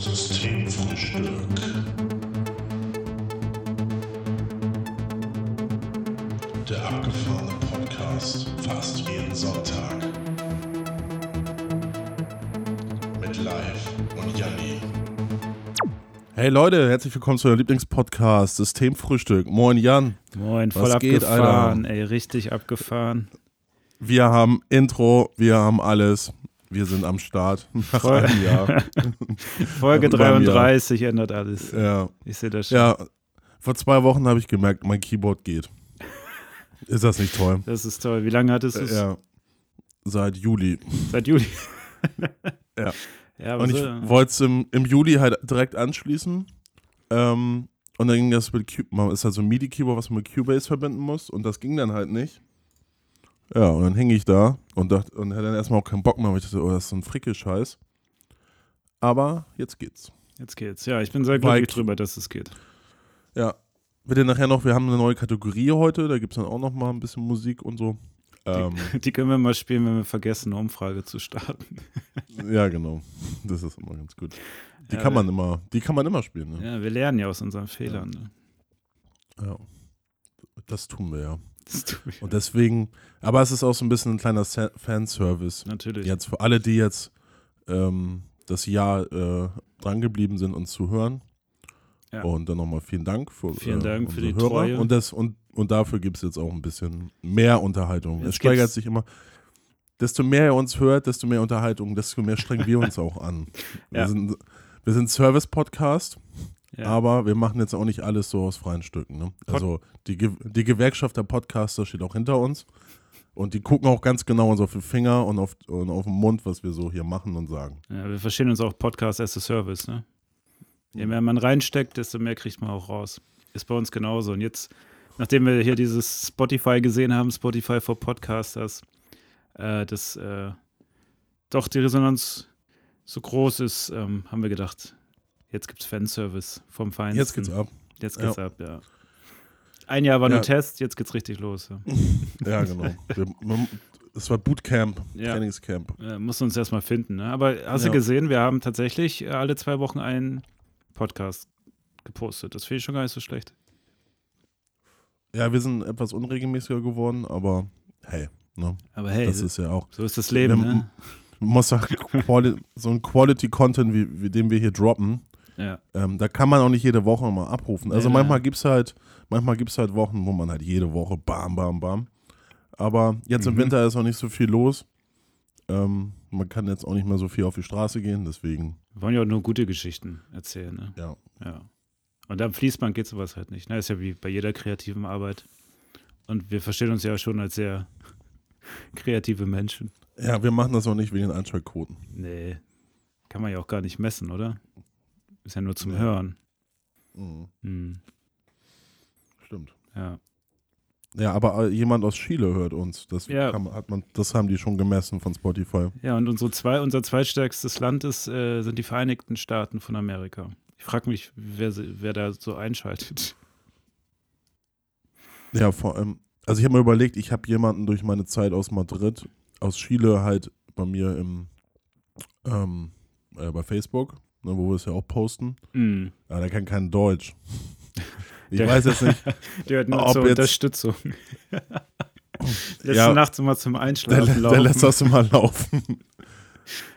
Systemfrühstück. Der abgefahrene Podcast fast jeden Sonntag. Mit Live und Janni. Hey Leute, herzlich willkommen zu eurem Lieblingspodcast Systemfrühstück. Moin Jan. Moin, Was voll geht, abgefahren, ey, richtig abgefahren. Wir haben Intro, wir haben alles. Wir sind am Start. Nach Voll. einem Jahr. Folge Über mir. 33 ändert alles. Ja. Ich sehe das schon. ja, vor zwei Wochen habe ich gemerkt, mein Keyboard geht. Ist das nicht toll? Das ist toll. Wie lange hattest du es? Ja. Seit Juli. Seit Juli. Ja. Ja, Und ich so, wollte es im, im Juli halt direkt anschließen. Ähm, und dann ging das mit man ist halt so ein MIDI-Keyboard, was man mit Cubase verbinden muss. Und das ging dann halt nicht. Ja, und dann hing ich da und dachte, und hatte dann erstmal auch keinen Bock mehr, weil ich dachte, oh, das ist so ein Frickelscheiß. Aber jetzt geht's. jetzt geht's. Ja, ich bin sehr glücklich drüber, dass es geht. Ja. Wird nachher noch, wir haben eine neue Kategorie heute, da gibt es dann auch noch mal ein bisschen Musik und so. Ähm, Die können wir mal spielen, wenn wir vergessen, eine Umfrage zu starten. ja, genau. Das ist immer ganz gut. Die Ja, kann man immer, die kann man immer spielen, ne? Ja, wir lernen ja aus unseren Fehlern. Ne? Ja. Das tun wir ja. Und deswegen, aber es ist auch so ein bisschen ein kleiner Fanservice. Natürlich. Jetzt für alle, die jetzt ähm, das Jahr äh, drangeblieben sind, uns zu hören. Ja. Und dann nochmal vielen Dank für, Vielen Dank für unsere die Hörer. Treue. Und, das, und, und dafür gibt es jetzt auch ein bisschen mehr Unterhaltung. Jetzt es steigert sich immer. Desto mehr ihr uns hört, desto mehr Unterhaltung, desto mehr strengen wir uns auch an. Wir Ja. sind, wir sind Service-Podcast, Ja. aber wir machen jetzt auch nicht alles so aus freien Stücken. Ne? Also die, Ge die Gewerkschaft der Podcaster steht auch hinter uns. Und die gucken auch ganz genau uns auf die Finger und auf, und auf den Mund, was wir so hier machen und sagen. ja, wir verstehen uns auch Podcast as a Service. Ne? Je mehr man reinsteckt, desto mehr kriegt man auch raus. Ist bei uns genauso. Und jetzt, nachdem wir hier dieses Spotify gesehen haben, Spotify for Podcasters, äh, dass äh, doch die Resonanz so groß ist, ähm, haben wir gedacht, jetzt gibt es Fanservice vom Feinsten. Jetzt geht's ab. Jetzt geht's ab, ja. Ein Jahr war Ja. nur Test, jetzt geht's richtig los. Ja. Ja, genau. wir, man, es war Bootcamp, Ja. Trainingscamp. Äh, muss uns erstmal finden. Ne? Aber hast Ja. du gesehen, wir haben tatsächlich äh, alle zwei Wochen einen Podcast gepostet. Das finde ich schon gar nicht so schlecht. Ja, wir sind etwas unregelmäßiger geworden, aber hey, ne? Aber hey, das ist ja auch. so ist das Leben. Wir- Ne? Man muss sagen, Quali so ein Quality-Content, wie, wie den wir hier droppen, Ja. ähm, da kann man auch nicht jede Woche mal abrufen. Also Nee, manchmal gibt es halt, manchmal gibt's halt Wochen, wo man halt jede Woche bam, bam, bam. Aber jetzt im Mhm. Winter ist auch nicht so viel los. Ähm, man kann jetzt auch nicht mehr so viel auf die Straße gehen, deswegen, Wir wollen ja auch nur gute Geschichten erzählen. Ne? ja. Ja. Und am Fließband geht sowas halt nicht. Ne? Ist ja wie bei jeder kreativen Arbeit. Und wir verstehen uns ja schon als sehr kreative Menschen. Ja, wir machen das auch nicht wegen den Einschaltquoten. Nee. Kann man ja auch gar nicht messen, oder? Ist ja nur zum Nee. Hören. Mhm. Hm. Stimmt. Ja. Ja, aber äh, jemand aus Chile hört uns. Das, Ja. kann, hat man, das haben die schon gemessen von Spotify. Ja, und unsere zwei, unser zweitstärkstes Land ist, äh, sind die Vereinigten Staaten von Amerika. Ich frage mich, wer, wer da so einschaltet. Ja, vor allem, also ich habe mir überlegt, ich habe jemanden durch meine Zeit aus Madrid, aus Chile halt bei mir im, ähm, äh, bei Facebook, ne, wo wir es ja auch posten. Hm. Ja, der kann kein Deutsch. Ich Der- weiß jetzt nicht, Der hört nur Ob zur jetzt- Unterstützung. Lässt Ja. du nachts immer zum der, Einschlafen der laufen. lässt das immer laufen.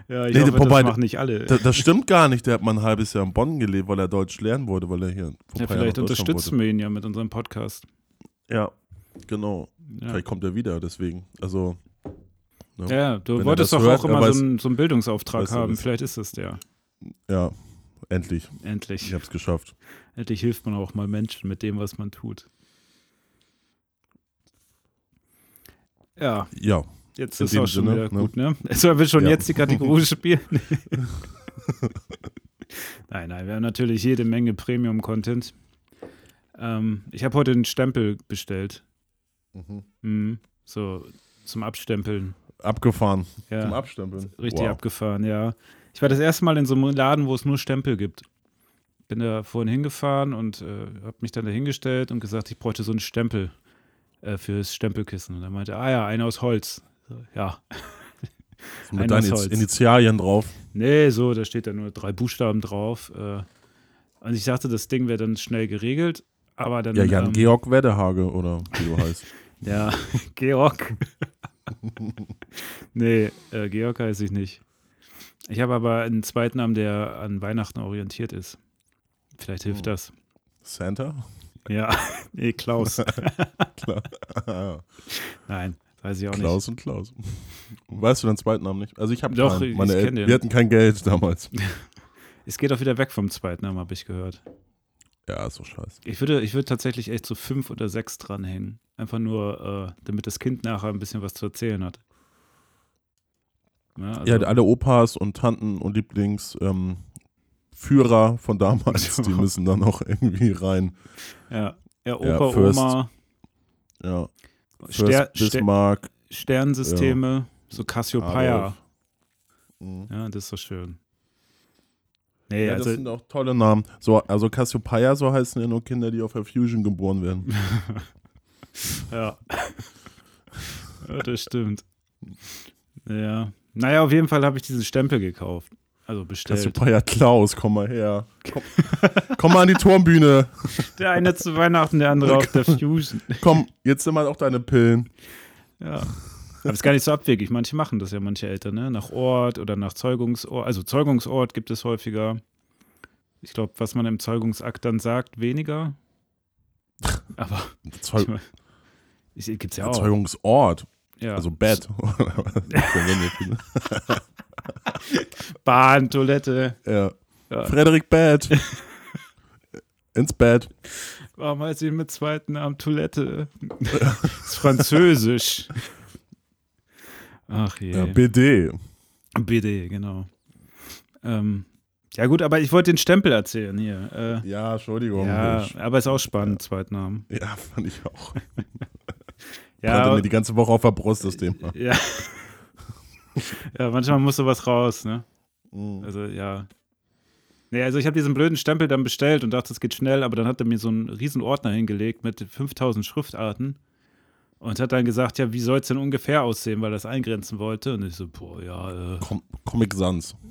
ja, ich Nee, hoffe, wobei- das machen nicht alle. Das, das stimmt gar nicht, der hat mal ein halbes Jahr in Bonn gelebt, weil er Deutsch lernen wollte, weil er hier ja, vielleicht unterstützen wir ihn ja mit unserem Podcast. Ja, genau. Ja, Vielleicht kommt er wieder, deswegen. Also, ne? ja du wolltest doch hört, auch er immer weiß- so, einen, so einen Bildungsauftrag weiß er haben. Vielleicht ist es der. Ja, endlich. Endlich. Ich habe es geschafft. Endlich hilft man auch mal Menschen mit dem, was man tut. Ja, Ja, jetzt ist auch schon Sinne, wieder ne? gut, ne? Sollen wir schon Ja. jetzt die Kategorie spielen? nein, nein, wir haben natürlich jede Menge Premium-Content. Ähm, ich habe heute einen Stempel bestellt. mhm. Mhm. So zum Abstempeln. abgefahren. Ja. Zum Abstempeln. Richtig Wow. abgefahren, ja. Ich war das erste Mal in so einem Laden, wo es nur Stempel gibt. Bin da vorhin hingefahren und äh, habe mich dann dahingestellt und gesagt, ich bräuchte so einen Stempel äh, fürs Stempelkissen. Und er meinte, ah ja, einer aus Holz. So, ja, Mit Ein deinen Holz. Initialien drauf. Nee, so, da steht da nur drei Buchstaben drauf. Äh, und ich dachte, das Ding wäre dann schnell geregelt, aber dann. Ja, Jan ähm, Georg Weddehage oder wie du heißt. Ja, Georg. nee, äh, Georg heiße ich nicht. Ich habe aber einen zweiten Namen, der an Weihnachten orientiert ist. Vielleicht hilft Oh. das. Santa? Ja, nee, Klaus. Nein, weiß ich auch Klaus und Klaus. Weißt du deinen zweiten Namen nicht? Also ich habe Doch, keinen. Meine ich El- den. Wir hatten kein Geld damals. nicht. Es geht auch wieder weg vom zweiten Namen, habe ich gehört. Ja, ist so scheiße. Ich würde, ich würde tatsächlich echt so fünf oder sechs dranhängen. Einfach nur, äh, damit das Kind nachher ein bisschen was zu erzählen hat. Ja, also, Ja, alle Opas und Tanten und Lieblingsführer ähm, von damals, die müssen dann auch irgendwie rein. ja, ja, Ja, Opa, First- Oma, Ja, Ster Bismarck. Sternensysteme, so Cassiopeia. Mhm. Ja, das ist so schön. Nee, Ja, das also, sind auch tolle Namen. So, also Cassiopeia, so heißen ja nur Kinder, die auf der Fusion geboren werden. ja. ja, das stimmt. Ja. Naja, auf jeden Fall habe ich diesen Stempel gekauft. Also bestellt. Cassiopeia Klaus, komm mal her. Komm, komm mal an die Turmbühne. Der eine zu Weihnachten, der andere auf der Fusion. Komm, jetzt nimm mal auch deine Pillen. Ja. Aber ist gar nicht so abwegig. Manche machen das ja, manche Eltern, ne? Nach Ort oder nach Zeugungsort. Also Zeugungsort gibt es häufiger. Ich glaube, was man im Zeugungsakt dann sagt, weniger. Aber Zeug ich, gibt's ja auch. Zeugungsort, ja. also Bett. Bahn, Toilette. ja. Ja. Frederik Bett. Ins Bett. Warum heißt sie mit zweiten Namen Toilette? Das ist Französisch. Ach je. Ja, BD. BD, genau. Ähm, ja, gut, aber ich wollte den Stempel erzählen hier. Äh, Ja, Entschuldigung. ja, aber ist auch spannend, Zweitnamen. ja, fand ich auch. Ja, Brannte mir die ganze Woche auf der Brust, das Thema. ja. ja, manchmal muss sowas raus, ne? Mhm. Also, ja. Nee, also ich habe diesen blöden Stempel dann bestellt und dachte, es geht schnell, aber dann hat er mir so einen riesen Ordner hingelegt mit 5000 Schriftarten und hat dann gesagt, ja, wie soll es denn ungefähr aussehen, weil er das eingrenzen wollte. Und ich so, boah, ja, äh, Com Comic Sans.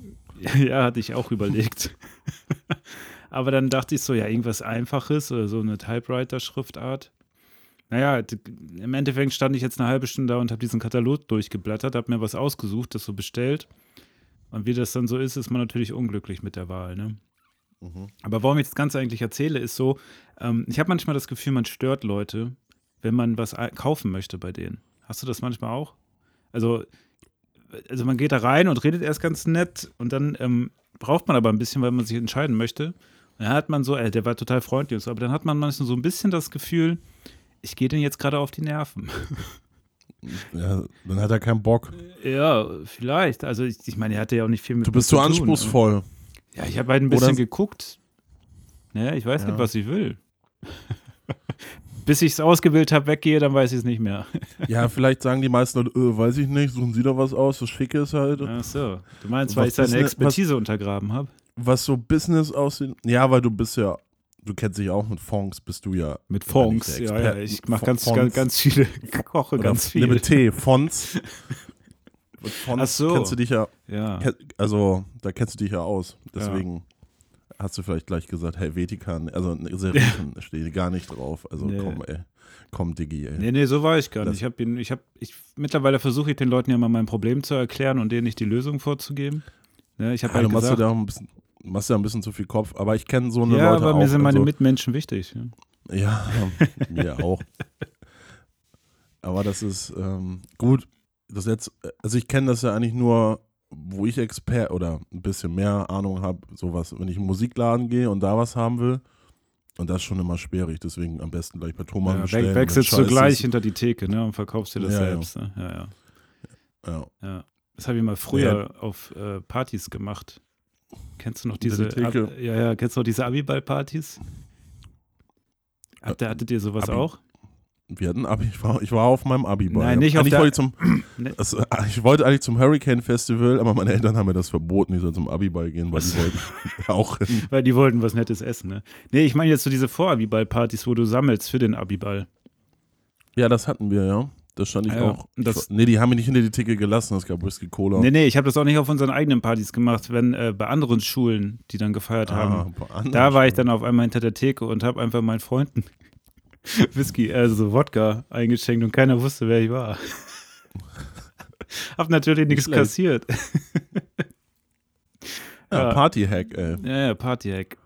Ja, hatte ich auch überlegt. Aber dann dachte ich so, ja, irgendwas Einfaches oder so eine Typewriter-Schriftart. Naja, im Endeffekt stand ich jetzt eine halbe Stunde da und habe diesen Katalog durchgeblättert, habe mir was ausgesucht, das so bestellt. Und wie das dann so ist, ist man natürlich unglücklich mit der Wahl. Ne? Mhm. Aber warum ich das Ganze eigentlich erzähle, ist so, ähm, ich habe manchmal das Gefühl, man stört Leute, wenn man was kaufen möchte bei denen. Hast du das manchmal auch? Also, also man geht da rein und redet erst ganz nett und dann ähm, braucht man aber ein bisschen, weil man sich entscheiden möchte. Und dann hat man so, äh, der war total freundlich und so, aber dann hat man manchmal so ein bisschen das Gefühl, ich gehe den jetzt gerade auf die Nerven. Ja, dann hat er keinen Bock. ja, vielleicht. Also ich, ich meine, er hatte ja auch nicht viel mit Du bist mir so zu tun, anspruchsvoll. Ja, ich habe halt ein bisschen Oder- geguckt. Ja, ich weiß Ja. nicht, was ich will. Bis ich es ausgewählt habe, weggehe, dann weiß ich es nicht mehr. Ja, vielleicht sagen die meisten Leute, äh, weiß ich nicht, suchen sie da was aus, was schick ist halt. Ach so. Du meinst, Was weil ich seine denn- Expertise untergraben habe? Was so Business aussieht. Ja, weil du bist ja, du kennst dich auch mit Fonds, bist du ja. Mit Ja, Fonds. Ja, ja, ich mache ganz, ganz, ganz viele, koche Oder ganz F- viel. Nee, mit T, Fonds. Mit Fonds Ach so. kennst du dich ja, Ja. also da kennst du dich ja aus. Deswegen hast du vielleicht gleich gesagt, Helvetica, also Serifen steht gar nicht drauf. Also Nee. komm, ey. Komm, Diggi, ey. Nee, nee, so war ich gar Das- nicht. Ich habe ihn, ich habe, ich, mittlerweile versuche ich den Leuten ja mal mein Problem zu erklären und denen nicht die Lösung vorzugeben. Ne, ich habe Ja, halt du ja gesagt, da auch ein bisschen, machst ja ein bisschen zu viel Kopf, aber ich kenne so eine ja, Leute aber auch. mir sind meine also, Mitmenschen wichtig. Ja. Ja, mir auch. Aber das ist ähm, gut. Das jetzt, also ich kenne das ja eigentlich nur, wo ich Expert oder ein bisschen mehr Ahnung habe, sowas, wenn ich in einen Musikladen gehe und da was haben will. Und das ist schon immer schwierig, deswegen am besten gleich bei Thomann Ja, bestellen. wechselst du gleich hinter die Theke ne, und verkaufst dir das Ja, ja. selbst. Ne? Ja, ja. Ja. Ja, das habe ich mal früher auf äh, Partys gemacht. Kennst du noch diese? Ab, ja, ja, kennst du noch diese Abiball-Partys? Habt ihr, hattet ihr sowas Abi- auch? Wir hatten Abi, ich war, ich war auf meinem Abi-Ball. Nein, nicht auf der- ich, zum, äh, ich wollte eigentlich zum Hurricane Festival, aber meine Eltern haben mir das verboten, ich soll zum Abi-Ball gehen, weil die wollten auch hin. Weil die wollten was Nettes essen, ne? Nee, ich meine jetzt so diese Vor-Abiball-Partys, wo du sammelst für den Abiball. Ja, das hatten wir, ja. Das stand ich Ja, auch. das- nee, die haben mich nicht hinter die Theke gelassen. Es gab Whisky Cola. Nee, nee, ich habe das auch nicht auf unseren eigenen Partys gemacht, wenn äh, bei anderen Schulen, die dann gefeiert Ah, haben. Da war ich schon. dann auf einmal hinter der Theke und habe einfach meinen Freunden Whisky, also Wodka eingeschenkt und keiner wusste, wer ich war. hab natürlich nichts schlecht. kassiert. Ja, Ja. Party-Hack, ey. Ja, ja, Partyhack.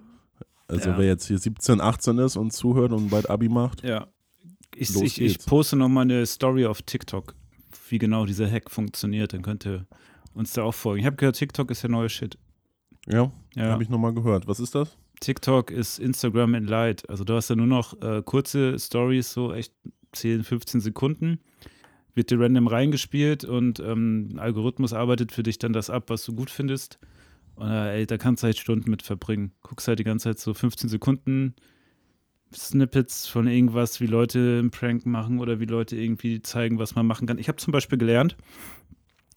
Also Ja. wer jetzt hier 17, 18 ist und zuhört und bald Abi macht. Ja. Ich, Los ich, ich geht's. poste nochmal eine Story auf TikTok, wie genau dieser Hack funktioniert. Dann könnt ihr uns da auch folgen. Ich habe gehört, TikTok ist der neue Shit. Ja, Ja. habe ich nochmal gehört. Was ist das? TikTok ist Instagram in Light. Also du hast ja nur noch äh, kurze Stories, so echt 10, 15 Sekunden. Wird dir random reingespielt und ähm, ein Algorithmus arbeitet für dich dann das ab, was du gut findest. Und äh, ey, da kannst du halt Stunden mit verbringen. Guckst halt die ganze Zeit so 15 Sekunden Snippets von irgendwas, wie Leute einen Prank machen oder wie Leute irgendwie zeigen, was man machen kann. Ich habe zum Beispiel gelernt,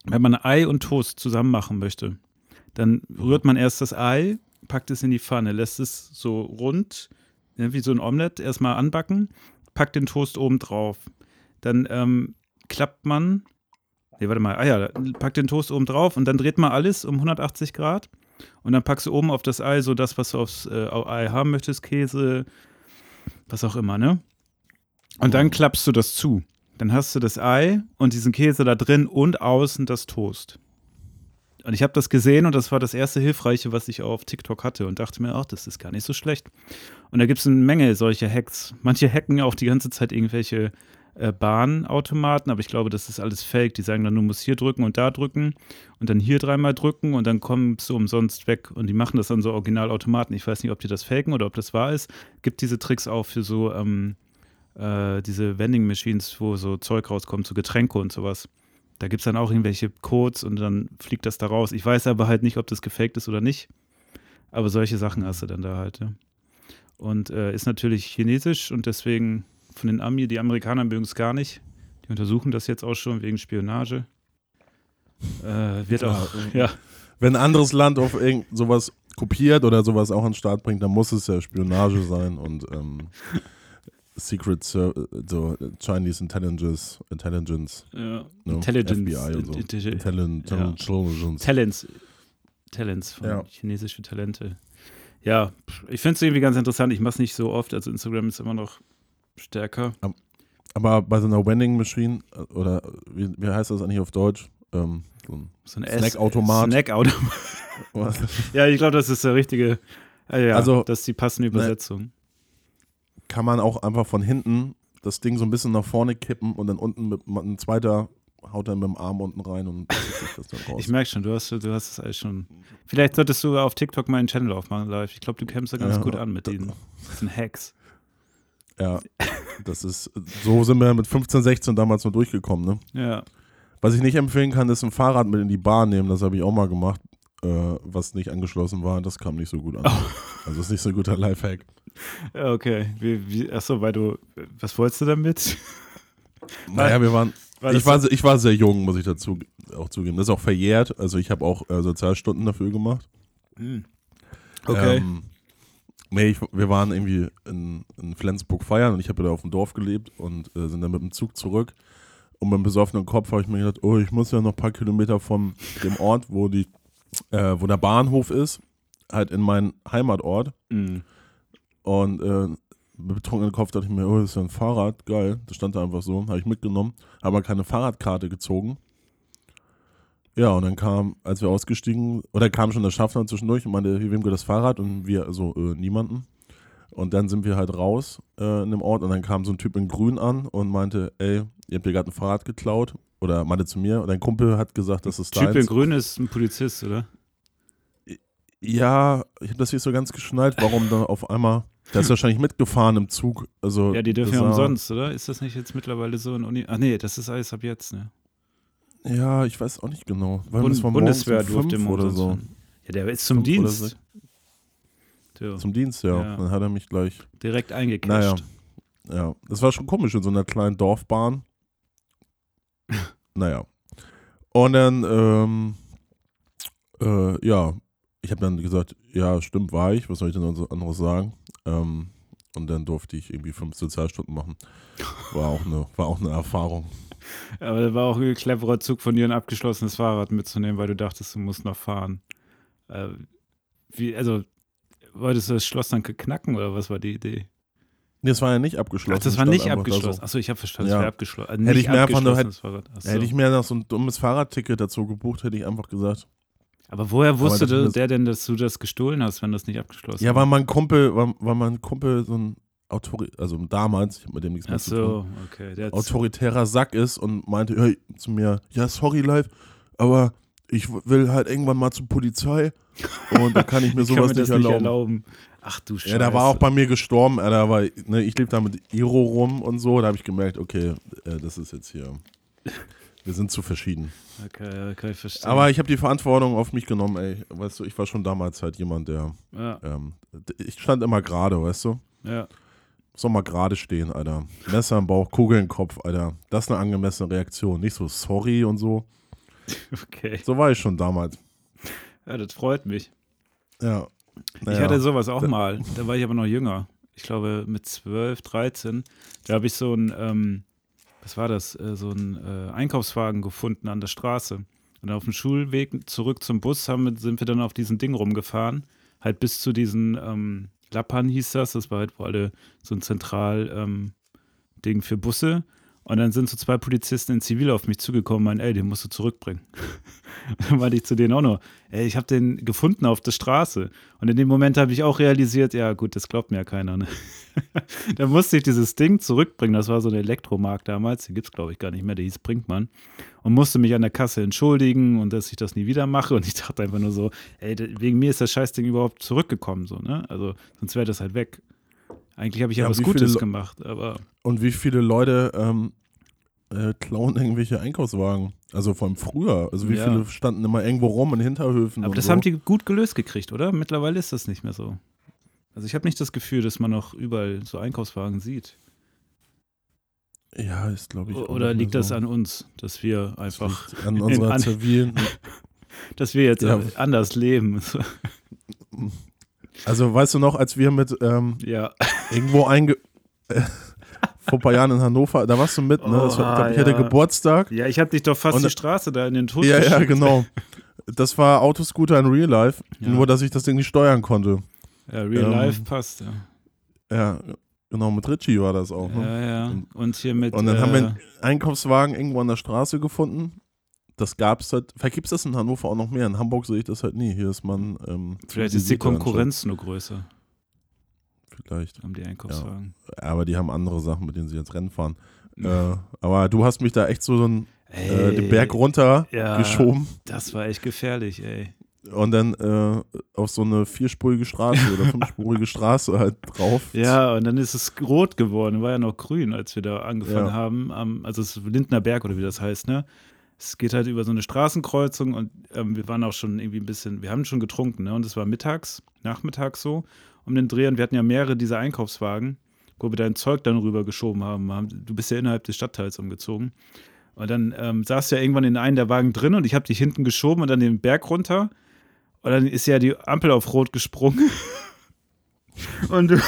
wenn man Ei und Toast zusammen machen möchte, dann rührt man erst das Ei, packt es in die Pfanne, lässt es so rund, wie so ein Omelett, erstmal anbacken, packt den Toast oben drauf. Dann ähm, klappt man, nee, warte mal, ah ja, packt den Toast oben drauf und dann dreht man alles um 180 Grad und dann packst du oben auf das Ei so das, was du aufs äh, Ei haben möchtest, Käse, was auch immer, ne? Und dann klappst du das zu. Dann hast du das Ei und diesen Käse da drin und außen das Toast. Und ich habe das gesehen und das war das erste Hilfreiche, was ich auf TikTok hatte und dachte mir, ach, das ist gar nicht so schlecht. Und da gibt es eine Menge solcher Hacks. Manche hacken auch die ganze Zeit irgendwelche äh, Bahnautomaten, aber ich glaube, das ist alles fake. Die sagen dann, du musst hier drücken und da drücken und dann hier dreimal drücken und dann kommst du umsonst weg. Und die machen das dann so Originalautomaten. Ich weiß nicht, ob die das faken oder ob das wahr ist. Gibt diese Tricks auch für so ähm, äh, diese Vending Machines, wo so Zeug rauskommt, so Getränke und sowas. Da gibt es dann auch irgendwelche Codes und dann fliegt das da raus. Ich weiß aber halt nicht, ob das gefaked ist oder nicht. Aber solche Sachen hast du dann da halt. Ja. Und äh, ist natürlich chinesisch und deswegen von den Ami, die Amerikaner mögen es gar nicht. Die untersuchen das jetzt auch schon wegen Spionage. Äh, wird auch, ja. Wenn ein anderes Land auf irgend sowas kopiert oder sowas auch an den Start bringt, dann muss es ja Spionage sein und ähm, Secret so Chinese Intelligence, Intelligence, ja. ne? Intelligence. FBI und so. Intelli- Intelligence. Ja. Talents. Talents von Ja. chinesische Talente. Ja, ich finde es irgendwie ganz interessant. Ich mache es nicht so oft. Also Instagram ist immer noch stärker. Aber bei so einer Vending Machine äh, oder wie, wie heißt das eigentlich auf Deutsch? Ähm, so ein So ein Snackautomat. Snackautomat. ja, ich glaube, das ist der richtige. Äh, ja, Also, das ist die passende Übersetzung. kann man auch einfach von hinten das Ding so ein bisschen nach vorne kippen und dann unten mit ein zweiter haut dann mit dem Arm unten rein und das dann raus. Ich merke schon, du hast, du hast es alles schon. Vielleicht solltest du auf TikTok mal einen Channel aufmachen live. Ich glaube, du kämpfst da ganz Ja, gut an mit diesen, diesen Hacks. Ja, das ist, so sind wir mit 15, 16 damals nur durchgekommen, ne? Ja. Was ich nicht empfehlen kann, ist ein Fahrrad mit in die Bahn nehmen, das habe ich auch mal gemacht, äh, was nicht angeschlossen war, das kam nicht so gut an. Also ist nicht so ein guter Lifehack. Ja, Okay. Wie, wie, achso, weil du. Was wolltest du damit? Naja, wir waren, War ich, war, ich war sehr jung, muss ich dazu auch zugeben. Das ist auch verjährt, also ich habe auch äh, Sozialstunden dafür gemacht. Hm. Okay. Ähm, nee, ich, wir waren irgendwie in, in Flensburg feiern und ich habe ja da auf dem Dorf gelebt und äh, sind dann mit dem Zug zurück. Und mit einem besoffenen Kopf habe ich mir gedacht, oh, ich muss ja noch ein paar Kilometer von dem Ort, wo die, äh, wo der Bahnhof ist, halt in meinen Heimatort. Hm. Und äh, mit betrunkenem Kopf dachte ich mir, oh, das ist ja ein Fahrrad, geil. Das stand da einfach so, habe ich mitgenommen, habe aber keine Fahrradkarte gezogen. Ja, und dann kam, als wir ausgestiegen, oder kam schon der Schaffner zwischendurch und meinte, hier, wem gehört das Fahrrad? Und wir, also, äh, niemanden. Und dann sind wir halt raus äh, in dem Ort und dann kam so ein Typ in Grün an und meinte, ey, ihr habt dir gerade ein Fahrrad geklaut. Oder meinte zu mir, und dein Kumpel hat gesagt, das ist Typ in deins. Grün ist ein Polizist, oder? Ja, ich habe das nicht so ganz geschnallt, warum da auf einmal, der ist wahrscheinlich mitgefahren im Zug. Also, Ja, die dürfen ja umsonst, oder? Ist das nicht jetzt mittlerweile so in Uni? Ach nee, das ist alles ab jetzt, ne? Ja, ich weiß auch nicht genau. Weil Bund das war Bundeswehr durfte im oder so. Ja, der ist zum Fünf Dienst. So, Zum Dienst, ja. Ja. Dann hat er mich gleich. direkt Naja, eingecasht. ja. Das war schon komisch in so einer kleinen Dorfbahn. naja. Und dann, ähm, äh, ja, ich habe dann gesagt, ja, stimmt, war ich. Was soll ich denn so anderes sagen? Ähm, Und dann durfte ich irgendwie fünf Sozialstunden machen. War auch eine, war auch eine Erfahrung. Aber das war auch ein cleverer Zug von dir, ein abgeschlossenes Fahrrad mitzunehmen, weil du dachtest, du musst noch fahren. Äh, wie, also, wolltest du das Schloss dann knacken oder was war die Idee? Nee, das war ja nicht abgeschlossen. Ach, das war nicht da abgeschlossen. So. Achso, ich habe verstanden, Ja. das wäre abgeschlossen. Also Hätte ich mir einfach nur-. Ach so. Hätte ich mir noch so ein dummes Fahrradticket dazu gebucht, hätte ich einfach gesagt. Aber woher wusste das- der, denn, dass du das gestohlen hast, wenn das nicht abgeschlossen Ja, war? weil mein Kumpel, war, war mein Kumpel so ein Autori also damals, ich hab mit dem nichts mehr Ach zu tun, so, okay. Autoritärer Sack ist und meinte hey, zu mir, ja, sorry live, aber ich will halt irgendwann mal zur Polizei und da kann ich mir ich sowas mir das nicht nicht erlauben. erlauben. Ach du Scheiße. Ja, der war auch bei mir gestorben, Alter, weil ne, ich lebe da mit Iro rum und so, da habe ich gemerkt, okay, äh, das ist jetzt hier, wir sind zu verschieden. Okay, kann ich verstehen. Aber ich habe die Verantwortung auf mich genommen, ey, weißt du, ich war schon damals halt jemand, der, ja, ähm, ich stand immer gerade, weißt du. ja. Soll mal gerade stehen, Alter. Messer im Bauch, Kugel im Kopf, Alter. Das ist eine angemessene Reaktion. Nicht so sorry und so. Okay. So war ich schon damals. Ja, das freut mich. Ja. Ich Naja. hatte sowas auch mal. Da war ich aber noch jünger. Ich glaube mit 12, 13. Da habe ich so ein, ähm, was war das? Äh, so ein äh, Einkaufswagen gefunden an der Straße. Und auf dem Schulweg zurück zum Bus haben, sind wir dann auf diesem Ding rumgefahren. Halt bis zu diesen ähm, Lappan hieß das. Das war halt, wo alle so ein Zentral ähm, Ding für Busse. Und dann sind so zwei Polizisten in Zivil auf mich zugekommen und meinen, ey, den musst du zurückbringen. dann meinte ich zu denen auch noch, ey, ich habe den gefunden auf der Straße. Und in dem Moment habe ich auch realisiert, ja gut, das glaubt mir ja keiner. Ne? da musste ich dieses Ding zurückbringen. Das war so ein Elektromarkt damals, die gibt es glaube ich gar nicht mehr, der hieß Brinkmann. Und musste mich an der Kasse entschuldigen und dass ich das nie wieder mache. Und ich dachte einfach nur so, ey, wegen mir ist das Scheißding überhaupt zurückgekommen. So, ne? Also sonst wäre das halt weg. Eigentlich habe ich ja, Ja, was Gutes gemacht, aber Und wie viele Leute ähm, äh, klauen irgendwelche Einkaufswagen? Also von früher. Also wie Ja. viele standen immer irgendwo rum in Hinterhöfen Aber das so. haben die gut gelöst gekriegt, oder? Mittlerweile ist das nicht mehr so. Also ich habe nicht das Gefühl, dass man noch überall so Einkaufswagen sieht. Ja, ist glaube ich. Oder liegt das so. an uns, dass wir Das einfach, liegt an unserer an- zivilen. dass wir jetzt Ja. anders leben? Also weißt du noch, als wir mit ähm, ja. irgendwo einge. äh, vor ein paar Jahren in Hannover, da warst du mit, ne? Das war, ich, glaub, ich hatte Oha, ja. Geburtstag. Ja, ich habe dich doch fast Und- die Straße da in den Tod Ja, ja, geschickt. genau. Das war Autoscooter in Real Life, Ja. nur dass ich das Ding nicht steuern konnte. Ja, Real Ähm, Life passt, ja. Ja, genau, mit Richie war das auch. Ne? Ja, ja. Und- Und hier mit. Und dann äh, haben wir einen Einkaufswagen irgendwo an der Straße gefunden. Das gab's halt, vielleicht gibt es das in Hannover auch noch mehr. In Hamburg sehe ich das halt nie. Hier ist man. Ähm, Vielleicht ist die Konkurrenz nur größer. Vielleicht. um die Einkaufswagen. Aber die haben andere Sachen, mit denen sie jetzt Rennen fahren. Äh, aber du hast mich da echt so den, äh, Ey, den Berg runter ja. geschoben Das war echt gefährlich, ey. und dann äh, auf so eine vierspurige Straße oder fünfspurige Straße halt drauf. Ja, und dann ist es rot geworden. War ja noch grün, als wir da angefangen Ja. haben. Am, also es ist Lindner Berg oder wie das heißt, ne? Es geht halt über so eine Straßenkreuzung und ähm, wir waren auch schon irgendwie ein bisschen, wir haben schon getrunken, ne? Und es war mittags, nachmittags so, um den Dreh. Und wir hatten ja mehrere dieser Einkaufswagen, wo wir dein Zeug dann rübergeschoben haben. Du bist ja innerhalb des Stadtteils umgezogen. Und dann ähm, saß ja irgendwann in einem der Wagen drin und ich habe dich hinten geschoben und dann den Berg runter. Und dann ist ja die Ampel auf Rot gesprungen. und du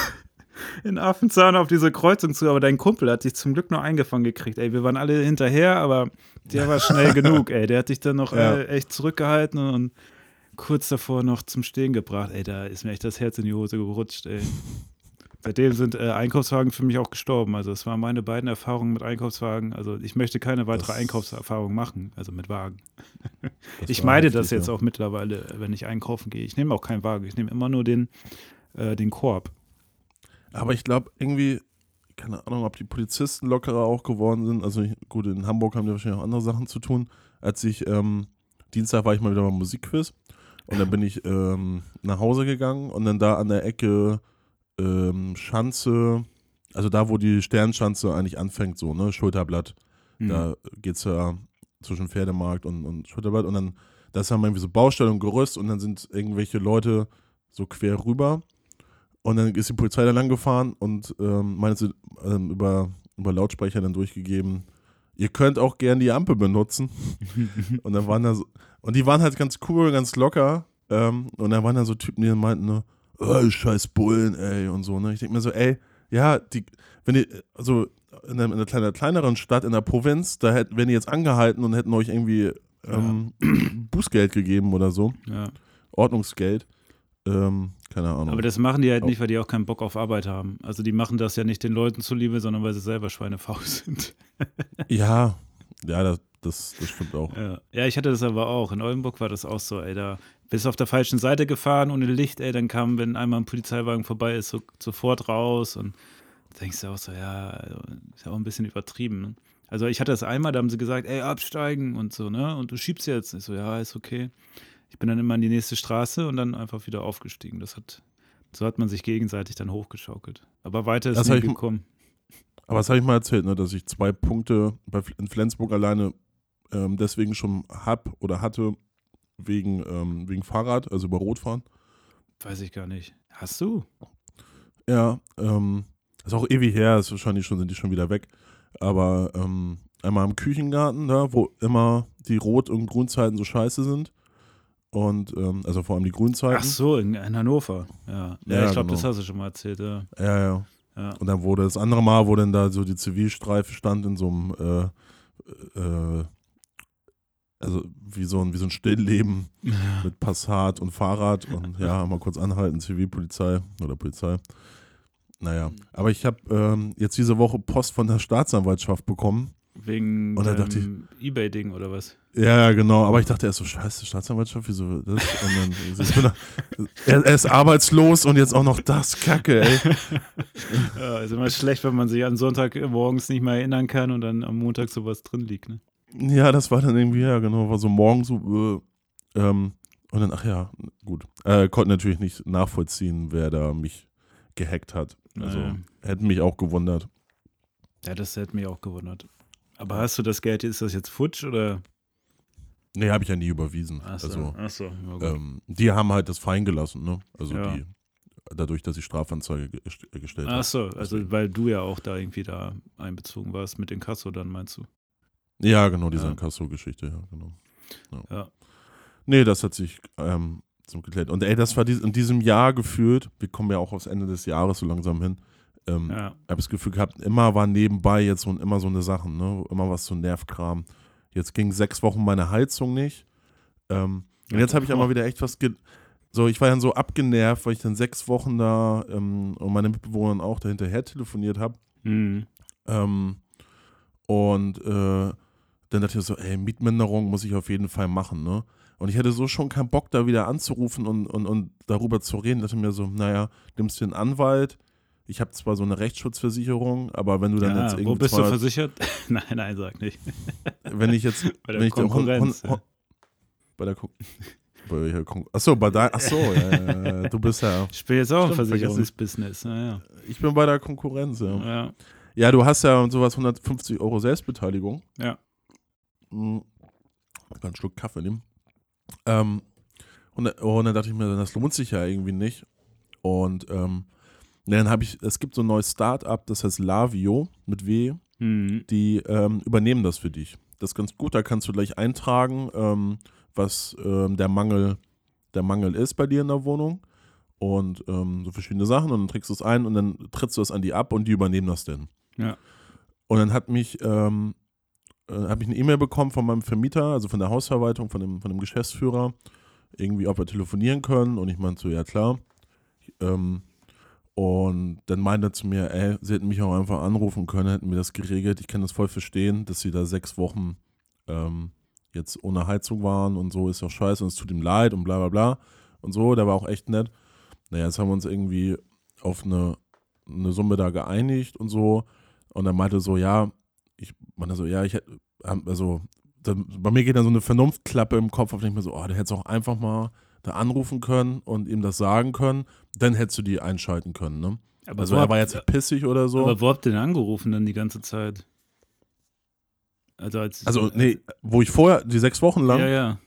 in Affenzahn auf diese Kreuzung zu, aber dein Kumpel hat dich zum Glück noch eingefangen gekriegt. Ey, wir waren alle hinterher, aber der war schnell genug, ey. Der hat dich dann noch Ja. äh, echt zurückgehalten und kurz davor noch zum Stehen gebracht. Ey, da ist mir echt das Herz in die Hose gerutscht, ey. Seitdem sind äh, Einkaufswagen für mich auch gestorben. Also, es waren meine beiden Erfahrungen mit Einkaufswagen. Also, ich möchte keine weitere Das- Einkaufserfahrung machen, also mit Wagen. Ich meide das jetzt ja. auch mittlerweile, wenn ich einkaufen gehe. Ich nehme auch keinen Wagen. Ich nehme immer nur den, äh, den Korb. Aber ich glaube, irgendwie, keine Ahnung, ob die Polizisten lockerer auch geworden sind. Also ich, gut, in Hamburg haben die wahrscheinlich auch andere Sachen zu tun. Als ich, ähm, Dienstag war ich mal wieder beim Musikquiz und dann bin ich ähm, nach Hause gegangen und dann da an der Ecke ähm, Schanze, also da, wo die Sternschanze eigentlich anfängt, so, ne, Schulterblatt. Hm. Da geht's ja zwischen Pferdemarkt und, und Schulterblatt und dann, das haben wir irgendwie so Baustelle und Gerüst und dann sind irgendwelche Leute so quer rüber und dann ist die Polizei da lang gefahren und ähm, meinte sie ähm, über, über Lautsprecher dann durchgegeben, ihr könnt auch gern die Ampel benutzen. und dann waren da so, und die waren halt ganz cool, ganz locker. Ähm, und dann waren da so Typen, die dann meinten, ne, oh, scheiß Bullen, ey, und so, ne? Ich denke mir so, ey, ja, die, wenn die, also in einer, in einer kleiner, kleineren Stadt in der Provinz, da hätten, wären die jetzt angehalten und hätten euch irgendwie ähm, Bußgeld gegeben oder so, Ja. Ordnungsgeld. Ähm, keine Ahnung. Aber das machen die halt nicht, weil die auch keinen Bock auf Arbeit haben. Also die machen das ja nicht den Leuten zuliebe, sondern weil sie selber schweinefaul sind. ja, ja, das, das, das stimmt auch. Ja. ja, ich hatte das aber auch. In Oldenburg war das auch so, ey, da bist du auf der falschen Seite gefahren ohne Licht, ey, dann kam, wenn einmal ein Polizeiwagen vorbei ist, so, sofort raus und denkst du auch so, ja, also, ist ja auch ein bisschen übertrieben. Ne? Also ich hatte das einmal, da haben sie gesagt, ey, absteigen und so, ne? Und du schiebst jetzt. Ich so, ja, ist okay. Ich bin dann immer in die nächste Straße und dann einfach wieder aufgestiegen. Das hat, so hat man sich gegenseitig dann hochgeschaukelt. Aber weiter ist Das nie gekommen. Aber das habe ich mal erzählt, ne, dass ich zwei Punkte bei, in Flensburg alleine ähm, deswegen schon hab oder hatte, wegen, ähm, wegen Fahrrad, also über Rotfahren. Weiß ich gar nicht. Hast du? Ja, ähm, ist auch ewig her, ist wahrscheinlich schon, sind die schon wieder weg. Aber ähm, einmal im Küchengarten, da, wo immer die Rot- und Grünzeiten so scheiße sind. Und, ähm, also vor allem die Grünzeiten. Ach so, in, in Hannover. Ja, ja, Ja, ich glaube, das genau. hast du schon mal erzählt. Ja. Ja, ja. Ja. Und dann wurde das andere Mal, wo dann da so die Zivilstreife stand in so einem, äh, äh, also wie so ein, wie so ein Stillleben mit Passat und Fahrrad und ja, mal kurz anhalten, Zivilpolizei oder Polizei. Naja, aber ich habe ähm, jetzt diese Woche Post von der Staatsanwaltschaft bekommen. Wegen dann dachte dem Ebay-Ding oder was? Ja, ja, genau. Aber ich dachte erst so, scheiße, Staatsanwaltschaft, wieso das? Und dann, ich er, er ist arbeitslos und jetzt auch noch das, Kacke, ey. Ja, ist immer schlecht, wenn man sich an Sonntag morgens nicht mehr erinnern kann und dann am Montag sowas drin liegt. Ne? Ja, das war dann irgendwie, ja, genau, war so morgens so, äh, ähm, und dann, ach ja, gut. Äh, konnte natürlich nicht nachvollziehen, wer da mich gehackt hat. Also, Naja. hätte mich auch gewundert. Ja, das hätte mich auch gewundert. Aber hast du das Geld, ist das jetzt futsch oder? Nee, habe ich ja nie überwiesen. Achso, Also, achso. Ja, gut. ähm, die haben halt das fein gelassen, ne? Also, Ja. die, dadurch, dass ich Strafanzeige ge- gest- gestellt habe. Achso, also weil du ja auch da irgendwie da einbezogen warst mit den Kasso, dann meinst du? Ja, genau, diese Ja. Inkasso-Geschichte, ja, genau. Ja. Nee, das hat sich ähm, zum geklärt. Und ey, das war in diesem Jahr gefühlt, wir kommen ja auch aufs Ende des Jahres so langsam hin, ähm, Ja. habe das Gefühl gehabt, immer war nebenbei jetzt so, immer so eine Sachen, ne? immer was so Nervkram. Jetzt ging sechs Wochen meine Heizung nicht. Ähm, und jetzt habe ich aber wieder echt was, so, ich war dann so abgenervt, weil ich dann sechs Wochen da ähm, und meine Mitbewohner auch dahinterher telefoniert habe. Mhm. Ähm, und äh, dann dachte ich so, ey, Mietminderung muss ich auf jeden Fall machen, ne? Und ich hatte so schon keinen Bock, da wieder anzurufen und, und, und darüber zu reden. dachte mir so, naja, nimmst du einen Anwalt. Ich habe zwar so eine Rechtsschutzversicherung, aber wenn du dann Ja, jetzt wo irgendwie bist du 200 versichert? nein, nein, sag nicht. wenn ich jetzt Bei der wenn ich Konkurrenz, hun- bei der Kon bei welcher Kon Achso, bei da Achso, ja, ja, ja, du bist ja Ich bin jetzt auch im Versicherungsbusiness. Ja, ich bin bei der Konkurrenz, ja. ja. ja. Ja, du hast ja und sowas 150 Euro Selbstbeteiligung. Ja. Mhm. Ich kann einen Schluck Kaffee nehmen. Ähm, und, da- und dann dachte ich mir, das lohnt sich ja irgendwie nicht. Und ähm, dann habe ich, es gibt so ein neues Start-up, das heißt Lavio mit W, Mhm. die ähm, übernehmen das für dich. Das ist ganz gut, da kannst du gleich eintragen, ähm, was ähm, der Mangel, der Mangel ist bei dir in der Wohnung. Und ähm, so verschiedene Sachen und dann trägst du es ein und dann trittst du es an die ab und die übernehmen das dann. Ja. Und dann hat mich, ähm, äh, habe ich eine E-Mail bekommen von meinem Vermieter, also von der Hausverwaltung, von dem, von dem Geschäftsführer, irgendwie, ob wir telefonieren können. Und ich meinte so, ja klar. Ähm, und dann meinte er zu mir, ey, sie hätten mich auch einfach anrufen können, hätten mir das geregelt. Ich kann das voll verstehen, dass sie da sechs Wochen ähm, jetzt ohne Heizung waren und so ist doch scheiße und es tut ihm leid und bla bla bla und so. Der war auch echt nett. Naja, jetzt haben wir uns irgendwie auf eine, eine Summe da geeinigt und so. Und er meinte so, ja, ich meinte so, ja, ich hätte, also dann, bei mir geht dann so eine Vernunftklappe im Kopf auf, denke ich mir so, oh, der hätte es auch einfach mal da anrufen können und ihm das sagen können, dann hättest du die einschalten können, ne? Aber Also er war jetzt pissig oder so. Aber wo habt ihr denn angerufen dann die ganze Zeit? Also, als also, nee, wo ich vorher, die sechs Wochen lang, Ja, ja.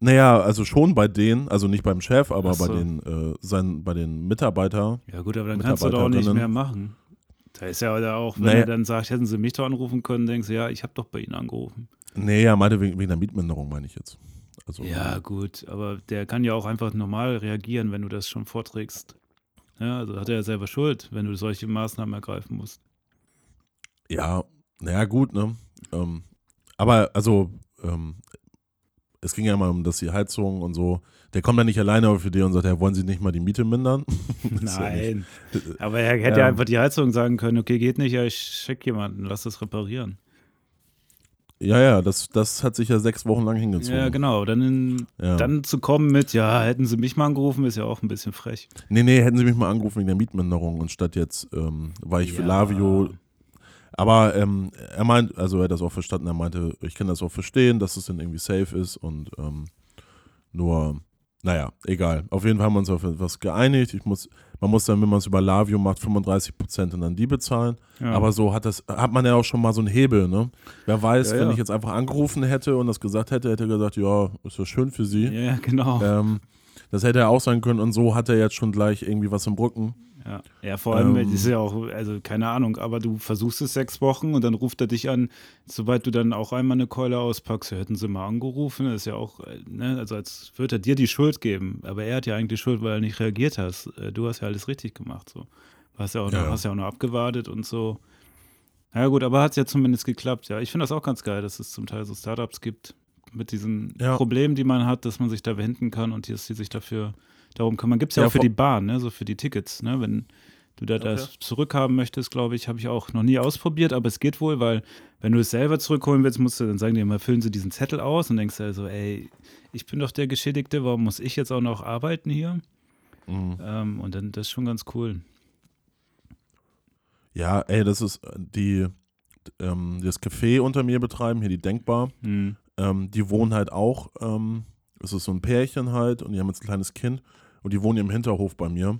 naja, also schon bei denen, also nicht beim Chef, aber so. bei den, äh, seinen, bei den Mitarbeitern. Ja, gut, aber dann kannst du doch auch nicht mehr machen. Da ist ja auch, wenn Naja. er dann sagt, hätten sie mich doch anrufen können, denkst du, ja, ich habe doch bei ihnen angerufen. Nee, er meinte wegen, wegen der Mietminderung, meine ich jetzt. Also, Ja, gut, aber der kann ja auch einfach normal reagieren, wenn du das schon vorträgst. Ja, also hat er ja selber Schuld, wenn du solche Maßnahmen ergreifen musst. Ja, naja, gut, ne? Ähm, aber also, ähm, es ging ja immer um das die Heizung und so. Der kommt dann nicht alleine auf die Idee und sagt, ja, wollen Sie nicht mal die Miete mindern? Ist ja Nein. Aber er hätte ja Ähm. einfach die Heizung sagen können, okay, geht nicht, ja, ich schick jemanden, lass das reparieren. Ja, ja, das, das hat sich ja sechs Wochen lang hingezogen. Ja, genau. Dann, in, Ja. dann zu kommen mit, ja, hätten sie mich mal angerufen, ist ja auch ein bisschen frech. Nee, nee, hätten Sie mich mal angerufen wegen der Mietminderung und statt jetzt ähm, war ich für Ja. Lavio. Aber ähm, er meint, also er hat das auch verstanden, er meinte, ich kann das auch verstehen, dass es dann irgendwie safe ist und ähm, nur, naja, egal. Auf jeden Fall haben wir uns auf etwas geeinigt. Ich muss, man muss dann, wenn man es über Lavio macht, 35 Prozent und dann die bezahlen. Ja. Aber so hat das, hat man ja auch schon mal so einen Hebel, ne? Wer weiß, Ja, wenn ja. ich jetzt einfach angerufen hätte und das gesagt hätte, hätte er gesagt, ja, ist ja schön für Sie. ja, genau. Ähm, das hätte er auch sein können und so hat er jetzt schon gleich irgendwie was im Rücken. Ja, ja vor allem Ähm. ist ja auch, also keine Ahnung, aber du versuchst es sechs Wochen und dann ruft er dich an, sobald du dann auch einmal eine Keule auspackst, hätten sie mal angerufen, das ist ja auch, äh, ne, also als würde er dir die Schuld geben, aber er hat ja eigentlich Schuld, weil er nicht reagiert hast. Äh, Du hast ja alles richtig gemacht, so. Du hast ja auch, Ja, noch, ja. hast ja auch noch abgewartet und so. Ja gut, aber hat es ja zumindest geklappt, ja. Ich finde das auch ganz geil, dass es zum Teil so Startups gibt mit diesen Ja. Problemen, die man hat, dass man sich da wenden kann und dass die sich dafür darum kümmern. Gibt es ja, Ja, auch für die Bahn, ne? so für die Tickets, ne? wenn du da das zurückhaben möchtest, glaube ich, habe ich auch noch nie ausprobiert, aber es geht wohl, weil wenn du es selber zurückholen willst, musst du dann sagen die immer, füllen sie diesen Zettel aus und denkst also, ey, ich bin doch der Geschädigte, warum muss ich jetzt auch noch arbeiten hier? Mhm. Ähm, und dann das ist schon ganz cool. Ja, ey, das ist äh, die, ähm, das Café unter mir betreiben, hier die Denkbar. Hm. Ähm, die wohnen halt auch, ähm, es ist so ein Pärchen halt und die haben jetzt ein kleines Kind und die wohnen im Hinterhof bei mir.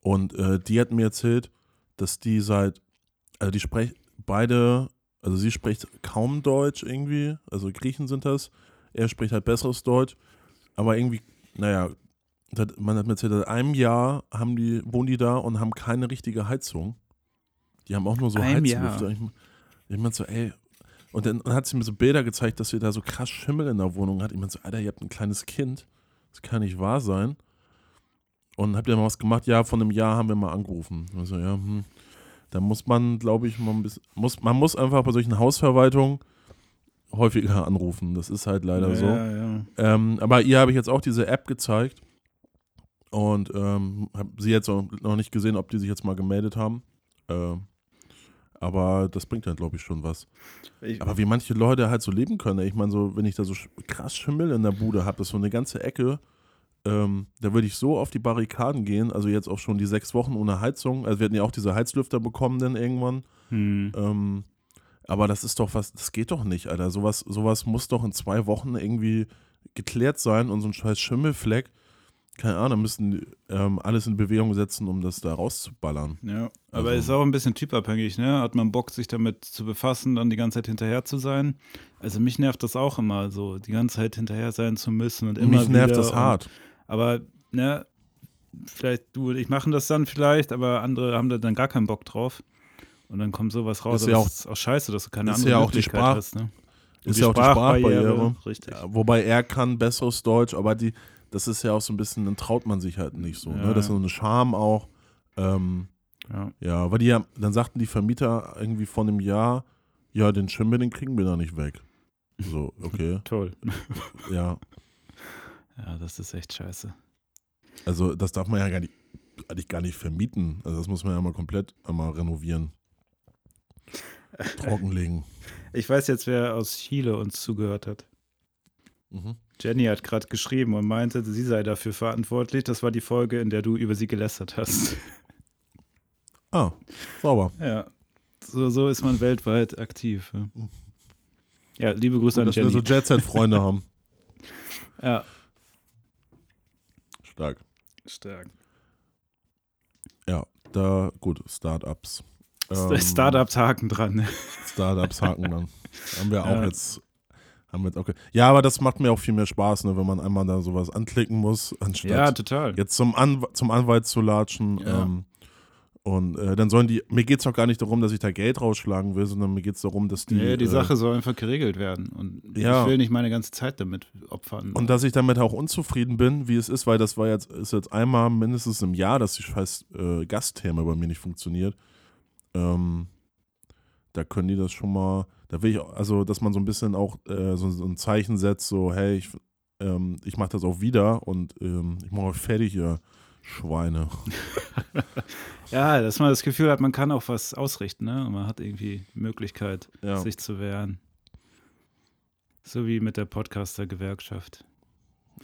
Und äh, die hat mir erzählt, dass die seit, also die sprechen beide, also sie spricht kaum Deutsch irgendwie, also Griechen sind das. Er spricht halt besseres Deutsch, aber irgendwie, naja, seit, man hat mir erzählt, seit einem Jahr haben die, wohnen die da und haben keine richtige Heizung. Die haben auch nur so Einem Heizlüfter. Ich, ich meinte so, ey, und dann hat sie mir so Bilder gezeigt, dass sie da so krass Schimmel in der Wohnung hat. Ich meinte so, Alter, ihr habt ein kleines Kind. Das kann nicht wahr sein. Und habt ihr mal was gemacht? Ja, vor einem Jahr haben wir mal angerufen. Also, ja, hm. Da muss man, glaube ich, mal ein bisschen, muss, man muss einfach bei solchen Hausverwaltungen häufiger anrufen. Das ist halt leider ja, so. Ja. Ähm, aber ihr habe ich jetzt auch diese App gezeigt. Und ähm, habe sie jetzt noch nicht gesehen, ob die sich jetzt mal gemeldet haben. Ähm, aber das bringt dann, glaube ich, schon was. Ich, Aber wie manche Leute halt so leben können, ich meine, so, wenn ich da so krass Schimmel in der Bude habe, das ist so eine ganze Ecke, ähm, da würde ich so auf die Barrikaden gehen, also jetzt auch schon die sechs Wochen ohne Heizung, also wir hatten ja auch diese Heizlüfter bekommen dann irgendwann, hm. ähm, aber das ist doch was, das geht doch nicht, Alter, sowas, sowas muss doch in zwei Wochen irgendwie geklärt sein und so ein scheiß Schimmelfleck, keine Ahnung, da müssen die, ähm, alles in Bewegung setzen, um das da rauszuballern. Ja, aber Also- ist auch ein bisschen typabhängig, ne? Hat man Bock, sich damit zu befassen, dann die ganze Zeit hinterher zu sein? Also mich nervt das auch immer, so die ganze Zeit hinterher sein zu müssen und immer Mich nervt das und- hart. Aber, ne, vielleicht du und ich machen das dann vielleicht, aber andere haben da dann gar keinen Bock drauf. Und dann kommt sowas raus. Ist ja das auch- ist auch scheiße, dass du keine andere ja auch die Möglichkeit Sprach- hast. Ne? Ist ja auch die Sprachbarriere. Richtig. Ja, wobei er kann besseres Deutsch, aber die, das ist ja auch so ein bisschen, dann traut man sich halt nicht so. Ja, ne? Das ist so eine Scham auch. Ähm, Ja. ja, weil die ja, dann sagten die Vermieter irgendwie vor einem Jahr, ja, den Schimmel, den kriegen wir da nicht weg. So, okay, Toll. ja. Ja, das ist echt scheiße. Also das darf man ja gar nicht, eigentlich gar nicht vermieten. Also das muss man ja mal komplett einmal renovieren. Trockenlegen. Ich weiß jetzt, wer aus Chile uns zugehört hat. Mhm. Jenny hat gerade geschrieben und meinte, sie sei dafür verantwortlich. Das war die Folge, in der du über sie gelästert hast. Ah, sauber. Ja, so, so ist man weltweit aktiv. Ja, ja liebe Grüße Gut, an dass wir Jenny. so Jet-Set-Freunde haben. ja, Stark. stark. Ja, da, gut, Startups. Ähm, Startups haken dran. Startups haken dann. Haben wir auch Ja. jetzt. Haben wir jetzt auch ja, aber das macht mir auch viel mehr Spaß, ne, wenn man einmal da sowas anklicken muss, anstatt Ja, total. jetzt zum, Anw zum Anwalt zu latschen. Ja. Ähm, Und äh, dann sollen die, mir geht es auch gar nicht darum, dass ich da Geld rausschlagen will, sondern mir geht es darum, dass die. Nee, die äh, Sache soll einfach geregelt werden. Und Ja. ich will nicht meine ganze Zeit damit opfern. Und dass ich damit auch unzufrieden bin, wie es ist, weil das war jetzt, ist jetzt einmal mindestens im Jahr, dass die scheiß äh, Gasttherme bei mir nicht funktioniert. Ähm, da können die das schon mal, da will ich, auch- also, dass man so ein bisschen auch äh, so, so ein Zeichen setzt, so, hey, ich, ähm, ich mach das auch wieder und ähm, ich mache euch fertig, ihr Schweine. ja, dass man das Gefühl hat, man kann auch was ausrichten, ne? Und man hat irgendwie die Möglichkeit, Ja. sich zu wehren. So wie mit der Podcaster-Gewerkschaft.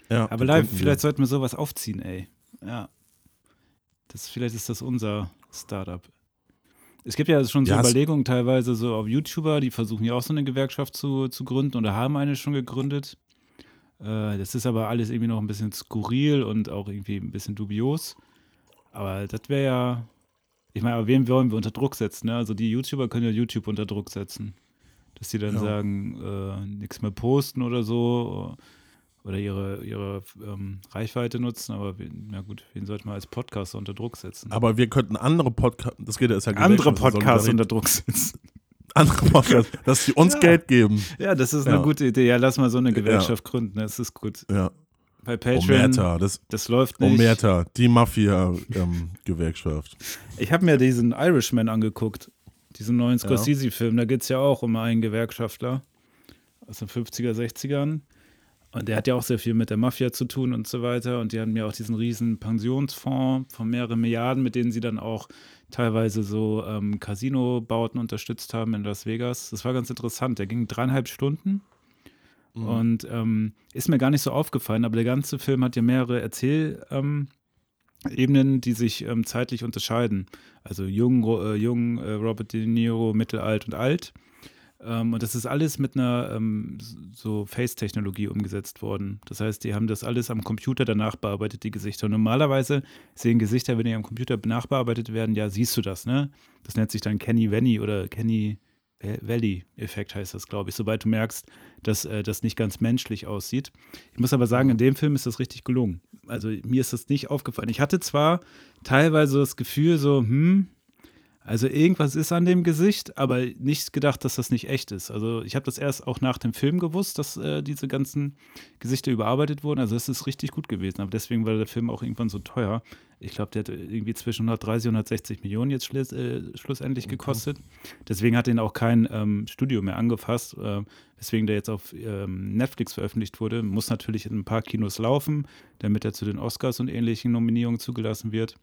Ja, Aber live, vielleicht sollten wir sowas aufziehen, ey. Ja. Das, vielleicht ist das unser Startup. Es gibt ja schon so Ja, Überlegungen teilweise so auf YouTuber, die versuchen ja auch so eine Gewerkschaft zu, zu gründen oder haben eine schon gegründet. Äh, das ist aber alles irgendwie noch ein bisschen skurril und auch irgendwie ein bisschen dubios. Aber das wäre ja, ich meine, aber wen wollen wir unter Druck setzen? Ne? Also die YouTuber können ja YouTube unter Druck setzen. Dass die dann Ja. sagen, äh, nichts mehr posten oder so oder ihre, ihre ähm, Reichweite nutzen, aber wen, na gut, wen sollte man als Podcaster unter Druck setzen? Aber wir könnten andere Podcasts, das geht ja, ist ja Andere Solidarität- unter Druck setzen. andere Podcasts, dass sie uns Ja. Geld geben. Ja, das ist Ja. eine gute Idee. Ja, lass mal so eine Gewerkschaft gründen, das ist gut. Ja. Bei Patreon, Omerta, das das läuft nicht. Omerta, die Mafia-Gewerkschaft. Ich habe mir diesen Irishman angeguckt, diesen neuen Ja. Scorsese-Film. Da geht es ja auch um einen Gewerkschaftler aus den 50er, 60ern. Und der hat ja auch sehr viel mit der Mafia zu tun und so weiter. Und die haben ja auch diesen riesen Pensionsfonds von mehreren Milliarden, mit denen sie dann auch teilweise so ähm, Casino-Bauten unterstützt haben in Las Vegas. Das war ganz interessant. Der ging dreieinhalb Stunden. Und ähm, ist mir gar nicht so aufgefallen, aber der ganze Film hat ja mehrere Erzähl, ähm, Ebenen, die sich ähm, zeitlich unterscheiden. Also jung, äh, jung äh, Robert De Niro, mittelalt und alt. Ähm, und das ist alles mit einer ähm, so Face-Technologie umgesetzt worden. Das heißt, die haben das alles am Computer danach bearbeitet, die Gesichter. Und normalerweise sehen Gesichter, wenn die am Computer nachbearbeitet werden, ja, siehst du das, ne? Das nennt sich dann Kenny Venny oder Kenny Valley-Effekt heißt das, glaube ich, sobald du merkst, dass äh, das nicht ganz menschlich aussieht. Ich muss aber sagen, in dem Film ist das richtig gelungen. Also mir ist das nicht aufgefallen. Ich hatte zwar teilweise das Gefühl so, hm, also irgendwas ist an dem Gesicht, aber nicht gedacht, dass das nicht echt ist. Also ich habe das erst auch nach dem Film gewusst, dass äh, diese ganzen Gesichter überarbeitet wurden. Also es ist richtig gut gewesen. Aber deswegen war der Film auch irgendwann so teuer. Ich glaube, der hat irgendwie zwischen 130 und 160 Millionen jetzt schluss, äh, schlussendlich gekostet. Deswegen hat den auch kein ähm, Studio mehr angefasst. Äh, weswegen der jetzt auf ähm, Netflix veröffentlicht wurde. Muss natürlich in ein paar Kinos laufen, damit er zu den Oscars und ähnlichen Nominierungen zugelassen wird.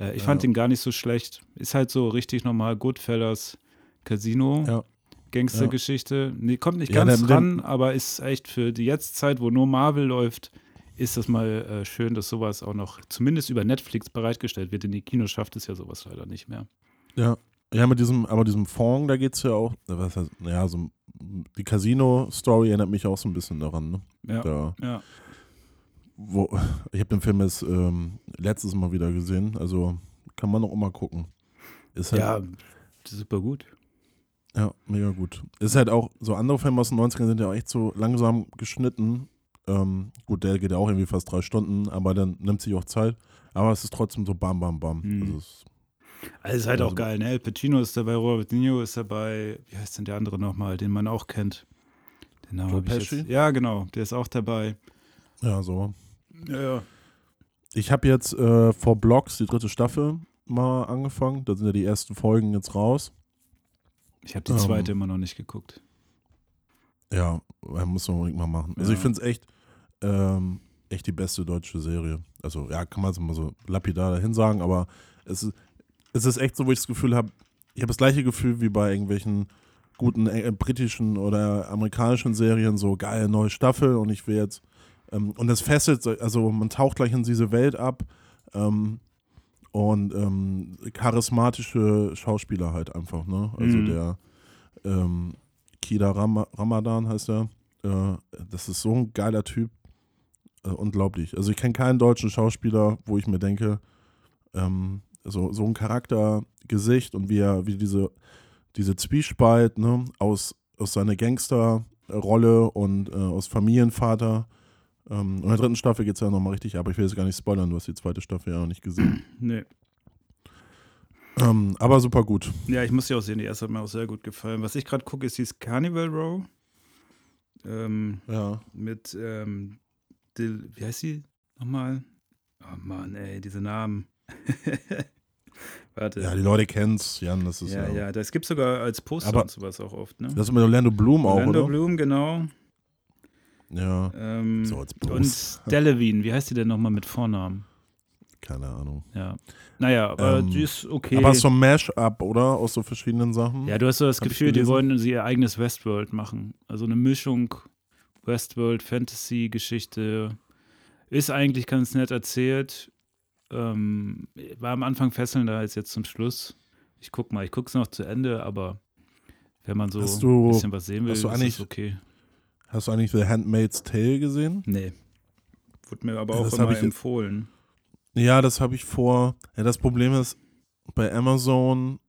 Äh, ich fand Ja. ihn gar nicht so schlecht. Ist halt so richtig normal Goodfellas Casino. Ja. Gangstergeschichte. Nee, kommt nicht ganz der- ran, aber ist echt für die Jetztzeit, wo nur Marvel läuft, ist das mal äh, schön, dass sowas auch noch zumindest über Netflix bereitgestellt wird. In die Kinos schafft es ja sowas leider nicht mehr. Ja. Ja, mit diesem, aber diesem Fond, da geht es ja auch, was heißt, ja, so die Casino-Story erinnert mich auch so ein bisschen daran, ne? Ja. Da, Ja. Wo, ich habe den Film jetzt ähm, letztes Mal wieder gesehen, also kann man auch immer gucken. Ist halt, ja, super gut. Ja, mega gut. Ist halt auch, so andere Filme aus den 90ern sind ja auch echt so langsam geschnitten. Ähm, gut, der geht ja auch irgendwie fast drei Stunden, aber dann nimmt sich auch Zeit. Aber es ist trotzdem so bam, bam, bam. Mhm. Also es, Also ist halt auch Also- geil, ne? El Pacino ist dabei, Robert De Niro ist dabei, wie heißt denn der andere nochmal, den man auch kennt? Den Namen Joe Pesci? jetzt, Ja, genau, der ist auch dabei. ja, so. Ja, ja. Ich habe jetzt äh, vor Blocks die dritte Staffel mal angefangen. Da sind ja die ersten Folgen jetzt raus. Ich habe die Ähm. zweite immer noch nicht geguckt. Ja, äh, muss man unbedingt mal machen. Also Ja. ich finde es echt, ähm, echt die beste deutsche Serie. Also ja, kann man es immer so lapidar dahin sagen, aber es ist, es ist echt so, wo ich das Gefühl habe, ich habe das gleiche Gefühl wie bei irgendwelchen guten äh, britischen oder amerikanischen Serien, so geil, neue Staffel und ich will jetzt, ähm, und das fesselt, so- also man taucht gleich in diese Welt ab ähm, und ähm, charismatische Schauspieler halt einfach, ne? Also Mhm. der ähm, Kida Ram Ramadan heißt er. Äh, das ist so ein geiler Typ. Äh, unglaublich. Also ich kenne keinen deutschen Schauspieler, wo ich mir denke, ähm, so, so ein Charaktergesicht und wie er, wie diese, diese Zwiespalt, ne, aus, aus seiner Gangsterrolle und äh, aus Familienvater. Ähm, in der dritten Staffel geht es ja nochmal richtig ab. Ich will jetzt gar nicht spoilern, du hast die zweite Staffel ja noch nicht gesehen. Nee. Ähm, aber super gut. Ja, ich muss sie auch sehen. Die erste hat mir auch sehr gut gefallen. Was ich gerade gucke, ist dieses Carnival Row. Ähm, Ja. mit, ähm, Dil wie heißt sie nochmal? Oh Mann, ey, diese Namen. Warte. Ja, die Leute kennen's, Jan, das ist ja, ja. ja, das gibt sogar als Poster Aber- und sowas auch oft, ne? Das ist mit Orlando Bloom auch, Orlando oder? Bloom, genau. Ja, Ähm, So als und Poster. Delevine, wie heißt die denn nochmal mit Vornamen? keine Ahnung. Ja. Naja, aber Ähm, die ist okay. Aber so ein Mash-up, oder? Aus so verschiedenen Sachen. Ja, du hast so das Hab Gefühl, die wollen sie ihr eigenes Westworld machen. Also eine Mischung Westworld, Fantasy-Geschichte. Ist eigentlich ganz nett erzählt. Ähm, war am Anfang fesselnder als jetzt zum Schluss. Ich guck mal, ich guck's noch zu Ende, aber wenn man so du- ein bisschen was sehen will, ist es okay. Hast du eigentlich The Handmaid's Tale gesehen? Nee. Wurde mir aber auch das immer ich- empfohlen. Ja, das habe ich vor. Ja, das Problem ist, bei Amazon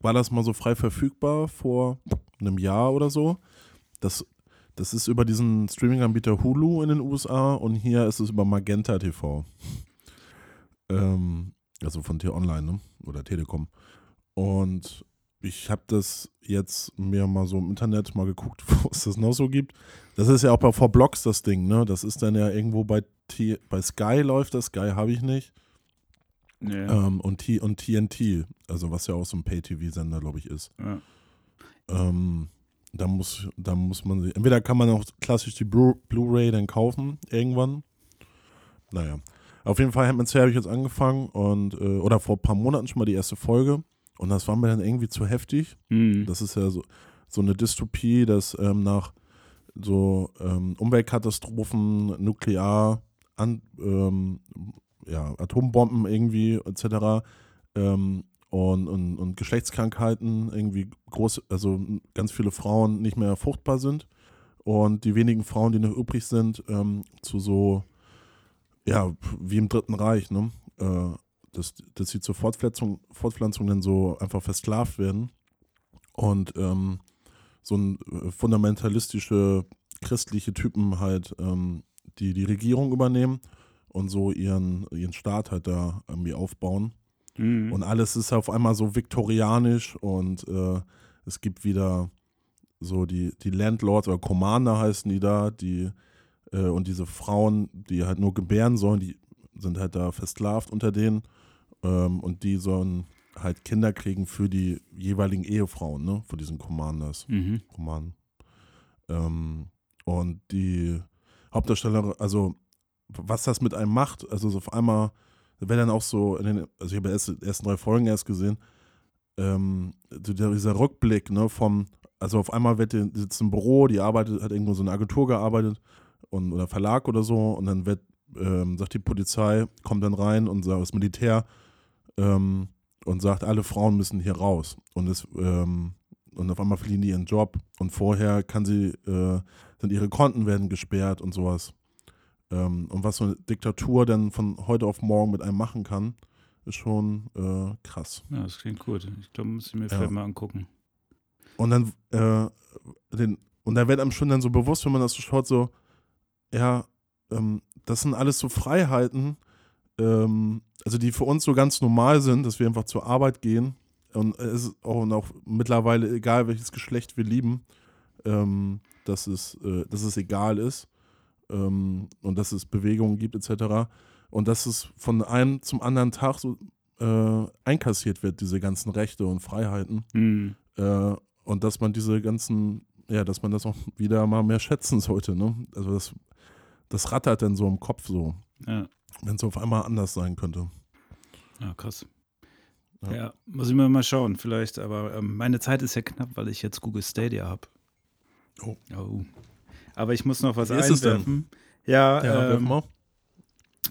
war das mal so frei verfügbar vor einem Jahr oder so. Das, das ist über diesen Streaming-Anbieter Hulu in den USA und hier ist es über Magenta TV. ähm, also von T-Online ne? oder Telekom. Und ich habe das jetzt mir mal so im Internet mal geguckt, wo es das noch so gibt. Das ist ja auch bei V-Blocks das Ding, ne? Das ist dann ja irgendwo bei, T bei Sky läuft das, Sky habe ich nicht. Nee. Ähm, und, T und TNT, also was ja auch so ein Pay-TV-Sender, glaube ich, ist. Ja. Ähm, da muss, da muss man sich, entweder kann man auch klassisch die Blu- Blu-ray dann kaufen, irgendwann. Naja. Auf jeden Fall Handmaid's Tale habe ich jetzt angefangen und, äh, oder vor ein paar Monaten schon mal die erste Folge. Und das war mir dann irgendwie zu heftig. Hm. Das ist ja so, so eine Dystopie, dass ähm, nach so ähm, Umweltkatastrophen, Nuklear, an, ähm, ja, Atombomben irgendwie etc. Ähm, und, und, und Geschlechtskrankheiten irgendwie groß, also ganz viele Frauen nicht mehr fruchtbar sind und die wenigen Frauen, die noch übrig sind, ähm, zu so, ja, wie im Dritten Reich, ne? Äh, dass, dass sie zur Fortpflanzung, Fortpflanzung dann so einfach versklavt werden und ähm, so ein äh, fundamentalistische christliche Typen halt ähm, die die Regierung übernehmen und so ihren, ihren Staat halt da irgendwie aufbauen. Hm. Und alles ist auf einmal so viktorianisch und äh, es gibt wieder so die, die Landlords oder Commander heißen die da, die äh, und diese Frauen, die halt nur gebären sollen, die sind halt da versklavt unter denen ähm, und die sollen halt Kinder kriegen für die jeweiligen Ehefrauen, ne, von diesen Commanders. Mhm. Roman. Ähm, und die Hauptdarstellerin, also was das mit einem macht, also so auf einmal, wenn dann auch so, in den, also ich habe erst die ersten drei Folgen erst gesehen, ähm, dieser Rückblick, ne, vom, also auf einmal wird die sitzt im Büro, die arbeitet, hat irgendwo so eine Agentur gearbeitet und, oder Verlag oder so und dann wird, ähm, sagt die Polizei, kommt dann rein und sagt, das Militär ähm, und sagt, alle Frauen müssen hier raus. Und es, ähm, und auf einmal verlieren die ihren Job und vorher kann sie, äh, sind ihre Konten werden gesperrt und sowas. Ähm, und was so eine Diktatur dann von heute auf morgen mit einem machen kann, ist schon äh, krass. Ja, das klingt gut. Ich glaube, muss ich mir Ja. vielleicht mal angucken. Und dann, äh, den, und da wird einem schon dann so bewusst, wenn man das so schaut, so, ja, ähm, das sind alles so Freiheiten, ähm, also die für uns so ganz normal sind, dass wir einfach zur Arbeit gehen und es ist auch, und auch mittlerweile egal, welches Geschlecht wir lieben, ähm, dass, es, äh, dass es egal ist ähm, und dass es Bewegungen gibt etc. Und dass es von einem zum anderen Tag so äh, einkassiert wird, diese ganzen Rechte und Freiheiten. Hm. Äh, und dass man diese ganzen, ja, dass man das auch wieder mal mehr schätzen sollte, ne? Also das, das rattert dann so im Kopf so, Ja. wenn es auf einmal anders sein könnte. ja, krass. Ja. Ja. muss ich mir mal schauen, vielleicht. Aber ähm, meine Zeit ist ja knapp, weil ich jetzt Google Stadia habe. Oh. oh. Aber ich muss noch was Wie einwerfen. Ja, werf ähm, mal.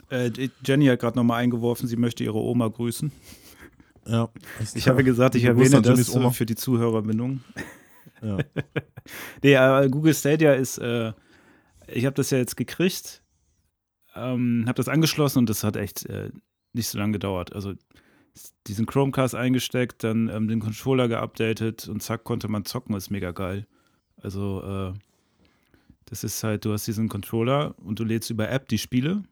äh, Jenny hat gerade nochmal eingeworfen, sie möchte ihre Oma grüßen. Ja. Ich habe gesagt, ich erwähne das Jennys Oma. äh, für die Zuhörerbindung. Ja. Nee, äh, Google Stadia ist, äh, ich habe das ja jetzt gekriegt, ähm, habe das angeschlossen und das hat echt äh, nicht so lange gedauert. Also diesen Chromecast eingesteckt, dann ähm, den Controller geupdatet und zack, konnte man zocken, ist mega geil. Also äh, das ist halt, du hast diesen Controller und du lädst über App die Spiele.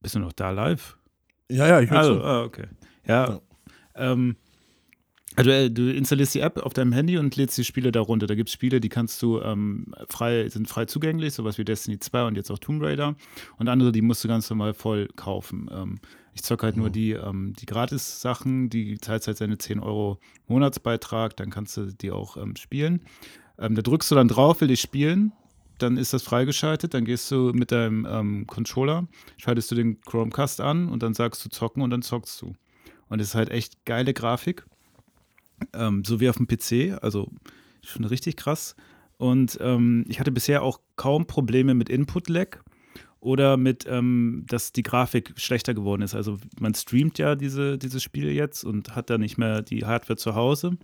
Bist du noch da live? ja, ja, ich höre Also, ah, okay. Ja, Ja. Ähm, also äh, du installierst die App auf deinem Handy und lädst die Spiele darunter. Da gibt es Spiele, die kannst du ähm, frei, sind frei zugänglich, sowas wie Destiny 2 und jetzt auch Tomb Raider. Und andere, die musst du ganz normal voll kaufen. Ähm, ich zocke halt nur die, ähm, die Gratis-Sachen, die zahlst halt seine 10 Euro Monatsbeitrag, dann kannst du die auch ähm, spielen. Ähm, da drückst du dann drauf, will ich spielen, dann ist das freigeschaltet, dann gehst du mit deinem ähm, Controller, schaltest du den Chromecast an und dann sagst du zocken und dann zockst du. Und es ist halt echt geile Grafik. Ähm, so wie auf dem PC, also schon richtig krass. Und ähm, ich hatte bisher auch kaum Probleme mit Input-Lag oder mit, ähm, dass die Grafik schlechter geworden ist. Also man streamt ja diese, dieses Spiel jetzt und hat da nicht mehr die Hardware zu Hause.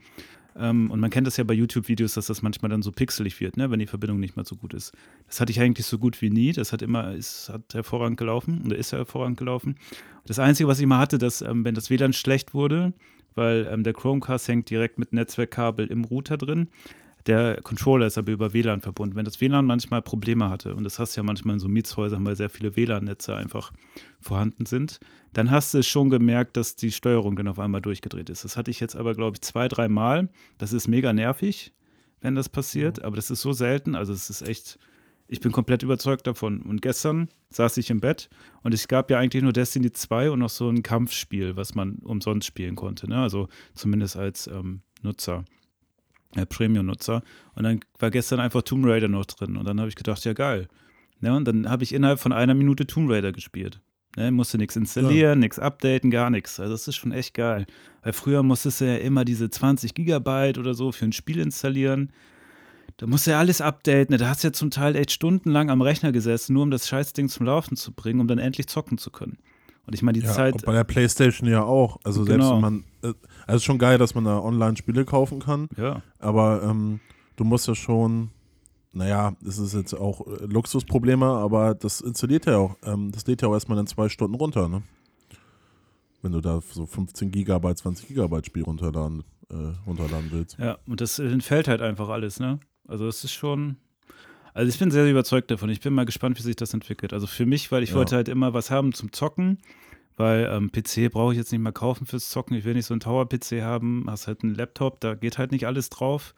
Ähm, und man kennt das ja bei YouTube-Videos, dass das manchmal dann so pixelig wird, ne, wenn die Verbindung nicht mehr so gut ist. Das hatte ich eigentlich so gut wie nie. Das hat immer, ist, hat hervorragend gelaufen oder ist hervorragend gelaufen. Das Einzige, was ich mal hatte, dass, ähm, wenn das WLAN schlecht wurde, weil ähm, der Chromecast hängt direkt mit Netzwerkkabel im Router drin. Der Controller ist aber über WLAN verbunden. Wenn das WLAN manchmal Probleme hatte, und das hast du ja manchmal in so Mietshäusern, weil sehr viele WLAN-Netze einfach vorhanden sind, dann hast du schon gemerkt, dass die Steuerung dann auf einmal durchgedreht ist. Das hatte ich jetzt aber, glaube ich, zwei, drei Mal. Das ist mega nervig, wenn das passiert, aber das ist so selten. Also es ist echt, ich bin komplett überzeugt davon. Und gestern saß ich im Bett und es gab ja eigentlich nur Destiny 2 und noch so ein Kampfspiel, was man umsonst spielen konnte. Ne? Also zumindest als ähm, Nutzer, äh, Premium-Nutzer. Und dann war gestern einfach Tomb Raider noch drin. Und dann habe ich gedacht, ja geil. Ne? Und dann habe ich innerhalb von einer Minute Tomb Raider gespielt. Ne, musste nichts installieren, ja. nichts updaten, gar nichts. Also das ist schon echt geil. Weil früher musstest du ja immer diese 20 Gigabyte oder so für ein Spiel installieren. Da musst du ja alles updaten. Da hast du ja zum Teil echt stundenlang am Rechner gesessen, nur um das Scheißding zum Laufen zu bringen, um dann endlich zocken zu können. Und ich meine, die ja, Zeit. Bei der Playstation ja auch. Also selbst Genau. wenn man. Äh, also ist schon geil, dass man da online Spiele kaufen kann. Ja, Aber ähm, du musst ja schon. Naja, das ist jetzt auch äh, Luxusprobleme, aber das installiert ja auch. Ähm, das lädt ja auch erstmal in zwei Stunden runter, ne? Wenn du da so 15 Gigabyte, 20 Gigabyte Spiel runterladen, äh, runterladen willst. ja. Und das entfällt halt einfach alles, ne? Also es ist schon. Also ich bin sehr überzeugt davon. Ich bin mal gespannt, wie sich das entwickelt. Also für mich, weil ich Ja. wollte halt immer was haben zum Zocken, weil ähm, PC brauche ich jetzt nicht mehr kaufen fürs Zocken. Ich will nicht so einen Tower-PC haben. Hast halt einen Laptop, da geht halt nicht alles drauf.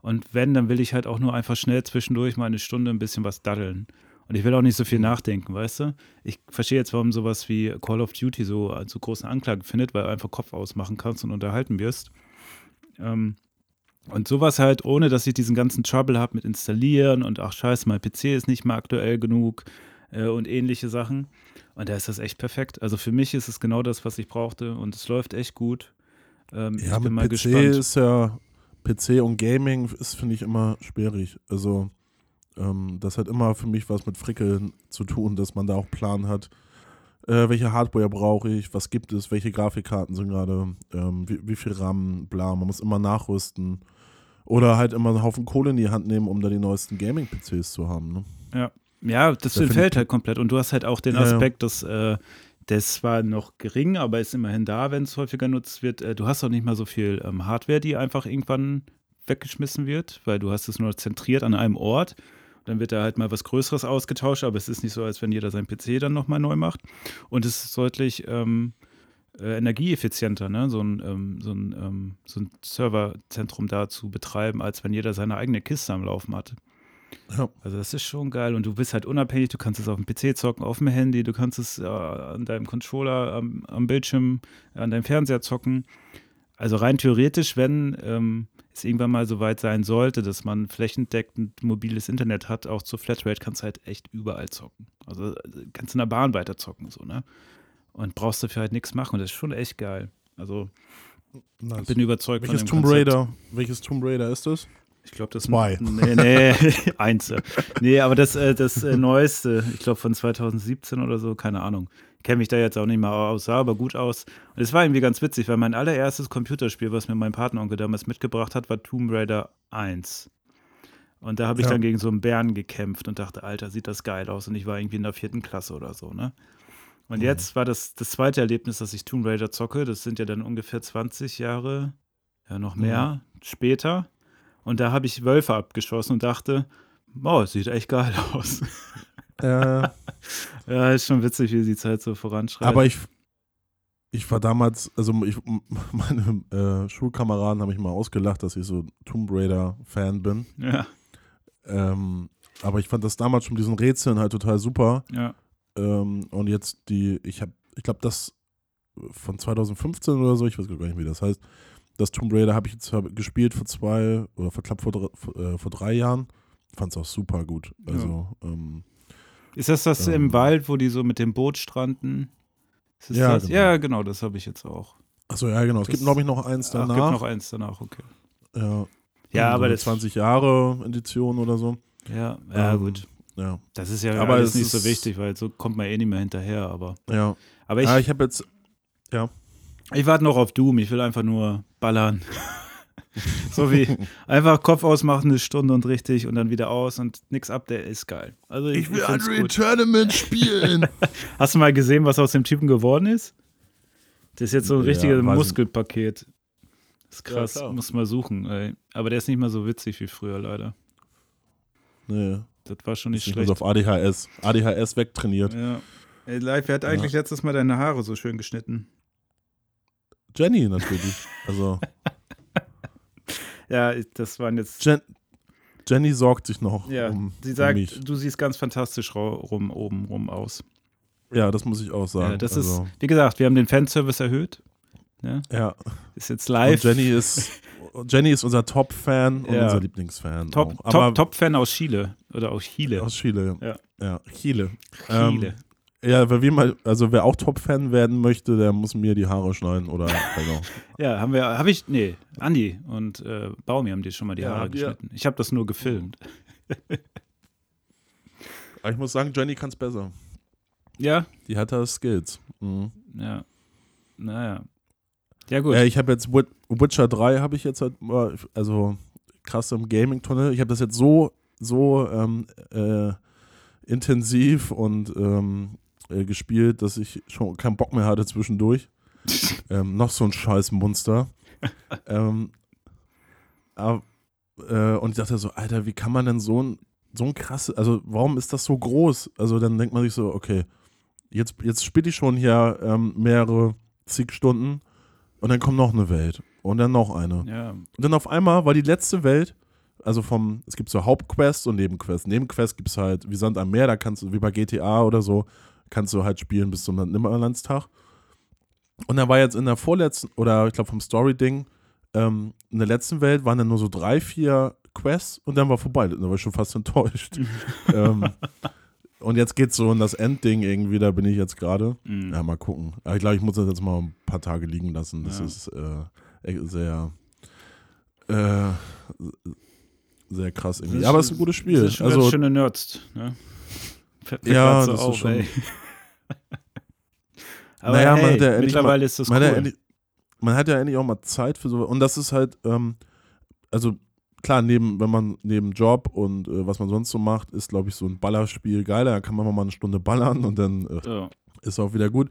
Und wenn, dann will ich halt auch nur einfach schnell zwischendurch mal eine Stunde ein bisschen was daddeln. Und ich will auch nicht so viel nachdenken, weißt du? Ich verstehe jetzt, warum sowas wie Call of Duty so äh, zu großen Anklagen findet, weil du einfach Kopf ausmachen kannst und unterhalten wirst. Ähm, und sowas halt, ohne dass ich diesen ganzen Trouble habe mit installieren und ach scheiße, mein PC ist nicht mehr aktuell genug äh, und ähnliche Sachen. Und da ist das echt perfekt. Also für mich ist es genau das, was ich brauchte und es läuft echt gut. Ähm, Ja, ich bin mit mal PC gespannt. ist ja, PC und Gaming ist, finde ich, immer schwierig. Also, ähm, das hat immer für mich was mit Frickeln zu tun, dass man da auch Plan hat, äh, welche Hardware brauche ich, was gibt es, welche Grafikkarten sind gerade, ähm, wie, wie viel RAM, bla. Man muss immer nachrüsten. Oder halt immer einen Haufen Kohle in die Hand nehmen, um da die neuesten Gaming-PCs zu haben. Ne? Ja, ja das Da ich- halt komplett. Und du hast halt auch den Ja, ja. Aspekt, dass äh, das zwar noch gering, aber ist immerhin da, wenn es häufiger genutzt wird. Äh, du hast auch nicht mal so viel ähm, Hardware, die einfach irgendwann weggeschmissen wird, weil du hast es nur zentriert an einem Ort. Dann wird da halt mal was Größeres ausgetauscht, aber es ist nicht so, als wenn jeder seinen PC dann nochmal neu macht. Und es ist deutlich ähm, äh, energieeffizienter, ne? so ein, ähm, so ein, ähm, so ein Serverzentrum da zu betreiben, als wenn jeder seine eigene Kiste am Laufen hat. Ja. Also das ist schon geil und du bist halt unabhängig, du kannst es auf dem PC zocken, auf dem Handy, du kannst es äh, an deinem Controller am, am Bildschirm, an deinem Fernseher zocken. Also rein theoretisch, wenn ähm, es irgendwann mal so weit sein sollte, dass man flächendeckend mobiles Internet hat, auch zur Flatrate, kannst du halt echt überall zocken. Also äh, kannst in der Bahn weiter zocken, so, ne? Und brauchst dafür halt nichts machen. Und das ist schon echt geil. Also Nice. bin überzeugt Welches von dem Tomb Konzept. Raider? Welches Tomb Raider ist das? Ich glaube, das Zwei. Nee, nee, eins. Nee, aber das, äh, das äh, neueste, ich glaube von 2017 oder so, keine Ahnung. Kenne mich da jetzt auch nicht mal aus, sah aber gut aus. Und es war irgendwie ganz witzig, weil mein allererstes Computerspiel, was mir mein Partneronkel damals mitgebracht hat, war Tomb Raider 1. Und da habe ich Ja. dann gegen so einen Bären gekämpft und dachte, Alter, sieht das geil aus. Und ich war irgendwie in der vierten Klasse oder so, ne? Und Mhm. jetzt war das das zweite Erlebnis, dass ich Tomb Raider zocke. Das sind ja dann ungefähr 20 Jahre, ja noch mehr, später. Und da habe ich Wölfe abgeschossen und dachte, oh, sieht echt geil aus. Äh, ja, ist schon witzig, wie die Zeit so voranschreitet. aber ich, ich war damals, also ich, meine äh, Schulkameraden haben mich mal ausgelacht, dass ich so Tomb Raider-Fan bin. Ja, Ähm, aber ich fand das damals schon mit diesen Rätseln halt total super. ja. Ähm, und jetzt die, ich habe, ich glaube, das von 2015 oder so, ich weiß gar nicht, wie das heißt. Das Tomb Raider habe ich jetzt hab gespielt vor zwei oder vor knapp vor, vor, äh, vor drei Jahren. Fand es auch super gut. Also, ähm, Ist das das Ähm. im Wald, wo die so mit dem Boot stranden? Ist das Ja, das? genau. ja, genau, das habe ich jetzt auch. achso, ja, genau. Es Das- gibt, glaube ich, noch eins Ach, danach. gibt noch eins danach, okay. ja, Ja, so aber eine das 20 Jahre Edition oder so. Ja, ja Ähm, gut. Ja, Das ist ja aber alles es nicht so wichtig, weil so kommt man eh nicht mehr hinterher. Aber, ja. aber ich, ah, ich habe jetzt, ich warte noch auf Doom. Ich will einfach nur ballern. so wie einfach Kopf ausmachen, eine Stunde und richtig und dann wieder aus und nix ab, der ist geil. Also ich, ich find's gut. Tournament spielen. Hast du mal gesehen, was aus dem Typen geworden ist? Das ist jetzt so ein Ja, richtiges. Muskelpaket. Das ist krass, Ja, muss mal suchen. Ey. Aber der ist nicht mehr so witzig wie früher, leider. nee, Das war schon nicht ich bin schlecht. auf ADHS. ADHS wegtrainiert. Ja. Ey, Live, wer hat eigentlich letztes Mal deine Haare so schön geschnitten? Jenny natürlich. Also, Ja, das waren jetzt. Jen Jenny sorgt sich noch Ja, um, sie um sagt, mich. du siehst ganz fantastisch rum, oben rum aus. Ja, das muss ich auch sagen. Ja, das also, ist, wie gesagt, wir haben den Fanservice erhöht. Ja, ja. ist jetzt Und live. Jenny ist, Jenny ist unser Top-Fan und Ja. unser Lieblingsfan. Top. Aber Top, Top-Fan aus Chile. Oder aus Chile. aus Chile. Ja. Ja, Chile. Chile. Ähm, ja, weil wir mal, also wer auch Top-Fan werden möchte, der muss mir die Haare schneiden oder genau. ja, haben wir, habe ich, nee, Andi und äh, Baumi haben dir schon mal die Ja, Haare geschnitten. Ich habe das nur gefilmt. Aber ich muss sagen, Jenny kann es besser. Ja, Die hat da Skills. Mhm. ja. Naja. Ja, gut. Ja, ich habe jetzt Wit- Witcher 3 habe ich jetzt halt also krass im Gaming-Tunnel. Ich habe das jetzt so, so ähm, äh, intensiv und ähm, äh, gespielt, dass ich schon keinen Bock mehr hatte zwischendurch. ähm, noch so ein scheiß Monster. ähm, aber, äh, und ich dachte so, Alter, wie kann man denn so ein, so ein krasse, also warum ist das so groß? Also dann denkt man sich so, okay, jetzt, jetzt spiele ich schon hier ähm, mehrere zig Stunden und dann kommt noch eine Welt und dann noch eine. ja, Und dann auf einmal war die letzte Welt, also vom, es gibt so Hauptquests und Nebenquests. Nebenquests gibt es halt wie Sand am Meer, da kannst du, wie bei GTA oder so, kannst du halt spielen bis zum Nimmerlandstag. Und dann war jetzt in der vorletzten, oder ich glaube vom Story-Ding, ähm, in der letzten Welt waren dann nur so drei, vier Quests und dann war vorbei. Da war ich schon fast enttäuscht. ähm, und jetzt geht's so in das Endding irgendwie, da bin ich jetzt gerade. mm. Ja, mal gucken. Aber ich glaube, ich muss das jetzt mal ein paar Tage liegen lassen. Das Ja. ist äh, sehr, äh, sehr krass irgendwie. Ist Aber es ist ein gutes Spiel. Das ist schon Also, schöne Nerds. Ne? Fällt Ja, so das ist auf, schon- ey. Aber Naja, man hey, hat ja mittlerweile ist das man, cool. hat ja endlich, man hat ja endlich auch mal Zeit für so. Und das ist halt, ähm, also klar, neben, wenn man neben Job und äh, was man sonst so macht, ist, glaube ich, so ein Ballerspiel geiler. Da kann man mal eine Stunde ballern und dann äh, so. ist auch wieder gut.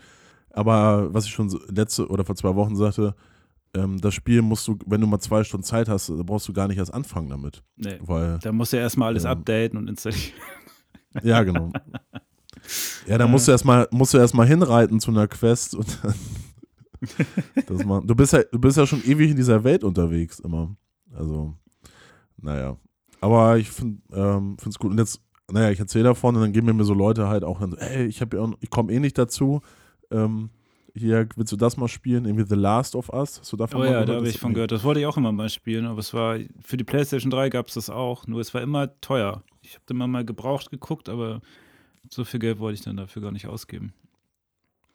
Aber was ich schon letzte oder vor zwei Wochen sagte, ähm, das Spiel musst du, wenn du mal zwei Stunden Zeit hast, da brauchst du gar nicht erst anfangen damit. nee. Weil, Da musst du ja erstmal alles Ja. updaten und installieren. Ja, genau. Ja, da musst du erstmal musst du erstmal hinreiten zu einer Quest und dann das machen. Du bist ja, du bist ja schon ewig in dieser Welt unterwegs immer. Also, naja. Aber ich finde ähm, es gut. Und jetzt, naja, ich erzähle davon und dann geben mir so Leute halt auch dann so, ey, ich habe ja ich komme eh nicht dazu. Ähm, hier, willst du das mal spielen? Irgendwie The Last of Us? Hast du davon Oh ja, da gehört? habe Das- ich von gehört. Das wollte ich auch immer mal spielen, aber es war für die PlayStation 3 gab es das auch. Nur es war immer teuer. Ich habe immer mal gebraucht geguckt, aber so viel Geld wollte ich dann dafür gar nicht ausgeben.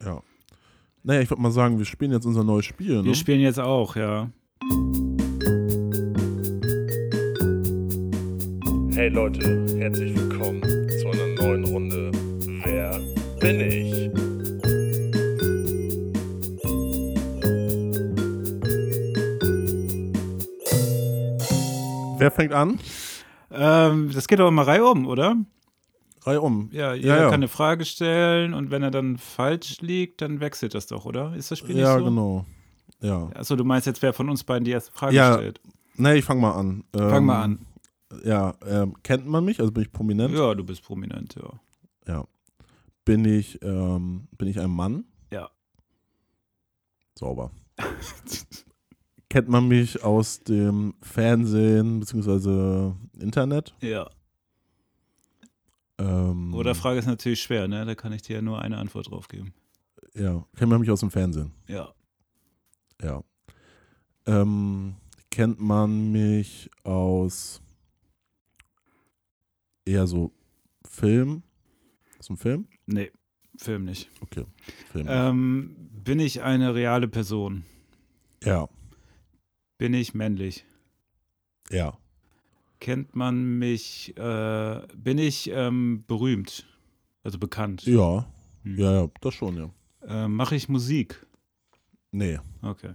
Ja. Naja, ich würde mal sagen, wir spielen jetzt unser neues Spiel. Ne? Wir spielen jetzt auch, ja. Hey Leute, herzlich willkommen zu einer neuen Runde. Wer bin ich? Wer fängt an? Ähm, das geht doch immer Reihe um, oder? Reihe um. Ja, jeder ja. kann eine Frage stellen und wenn er dann falsch liegt, dann wechselt das doch, oder? Ist das Spiel Ja, nicht so? genau. Ja. Achso, du meinst jetzt, wer von uns beiden die erste Frage Ja, stellt? Nee, ich fang mal an. Ähm, Fang mal an. Ja, ähm, kennt man mich? Also bin ich prominent? Ja, du bist prominent, ja. Ja. Bin ich, ähm, bin ich ein Mann? Ja. Sauber. Kennt man mich aus dem Fernsehen bzw. Internet? Ja. Ähm, Oder Frage ist natürlich schwer, ne? Da kann ich dir ja nur eine Antwort drauf geben. Ja, kennt man mich aus dem Fernsehen? Ja. Ja. Ähm, kennt man mich aus eher so Film? Aus dem Film? Nee, Film nicht. Okay, Film. Ähm, bin ich eine reale Person? ja, Bin ich männlich? ja, Kennt man mich, äh, bin ich ähm, berühmt? Also bekannt? ja, Hm. ja, ja, das schon, ja. Äh, Mache ich Musik? Nee, Okay.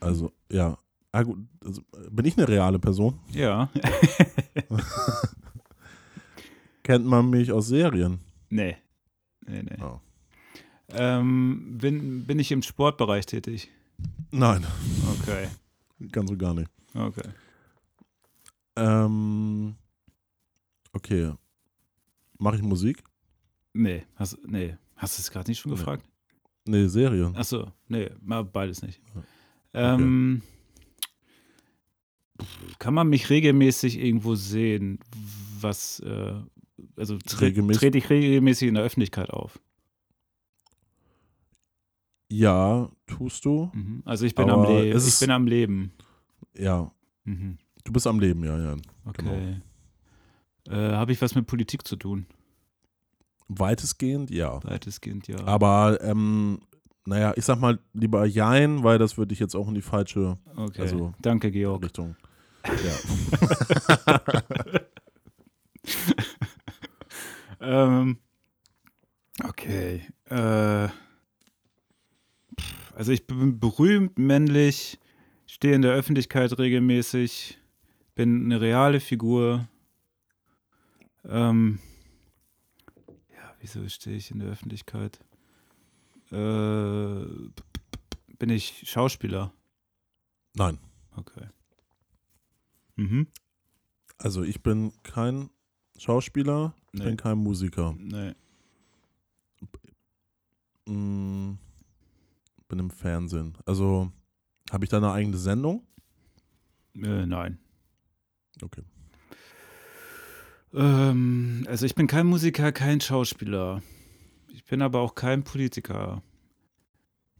also, ja. Ah, gut, also, bin ich eine reale Person? Ja. Kennt man mich aus Serien? nee. Nee, nee. Oh. Ähm, bin, bin ich im Sportbereich tätig? Nein, Okay. ganz und gar nicht. Okay. Ähm, okay. Mache ich Musik? Nee. Hast, nee. Hast du es gerade nicht schon Nee. gefragt? Nee, Serien. Achso, nee, mal beides nicht. Ja. Ähm, kann man mich regelmäßig irgendwo sehen, was, äh, also tre Regelmäßig? trete ich regelmäßig in der Öffentlichkeit auf? Ja, tust du? Mhm. Also ich bin, am, Le ich bin am Leben. Ja. Mhm. Du bist am Leben, ja, ja. Okay. Äh, Habe ich was mit Politik zu tun? Weitestgehend, ja. Weitestgehend, ja. Aber, ähm, naja, ich sag mal lieber Jein, weil das würde ich jetzt auch in die falsche okay. also- Danke, Georg. Richtung. Ja. Ähm, okay. Äh, also ich bin berühmt, männlich, stehe in der Öffentlichkeit regelmäßig, bin eine reale Figur. Ähm, ja, wieso stehe ich in der Öffentlichkeit? Äh, bin ich Schauspieler? Nein. Okay. Mhm. Also ich bin kein Schauspieler, ich Nee. bin kein Musiker. Nee. Mm, bin im Fernsehen. Also habe ich da eine eigene Sendung? Äh, nein. Okay. Ähm, also ich bin kein Musiker, kein Schauspieler. Ich bin aber auch kein Politiker.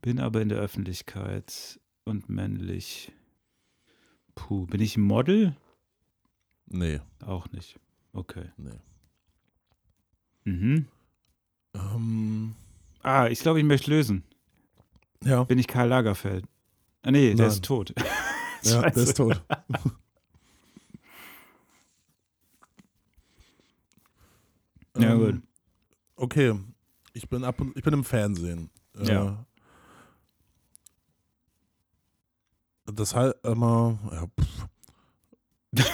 Bin aber in der Öffentlichkeit und männlich. Puh, bin ich ein Model? Nee, Auch nicht. Okay. nee. Mhm. Ähm, Ah, ich glaube, ich möchte lösen. Ja, Bin ich Karl Lagerfeld? Ah, nee, der Nein. ist tot. ja der ist tot. Ja, Ähm, gut. Okay, ich bin ab und ich bin im Fernsehen. Äh, Ja. Das halt immer, ja,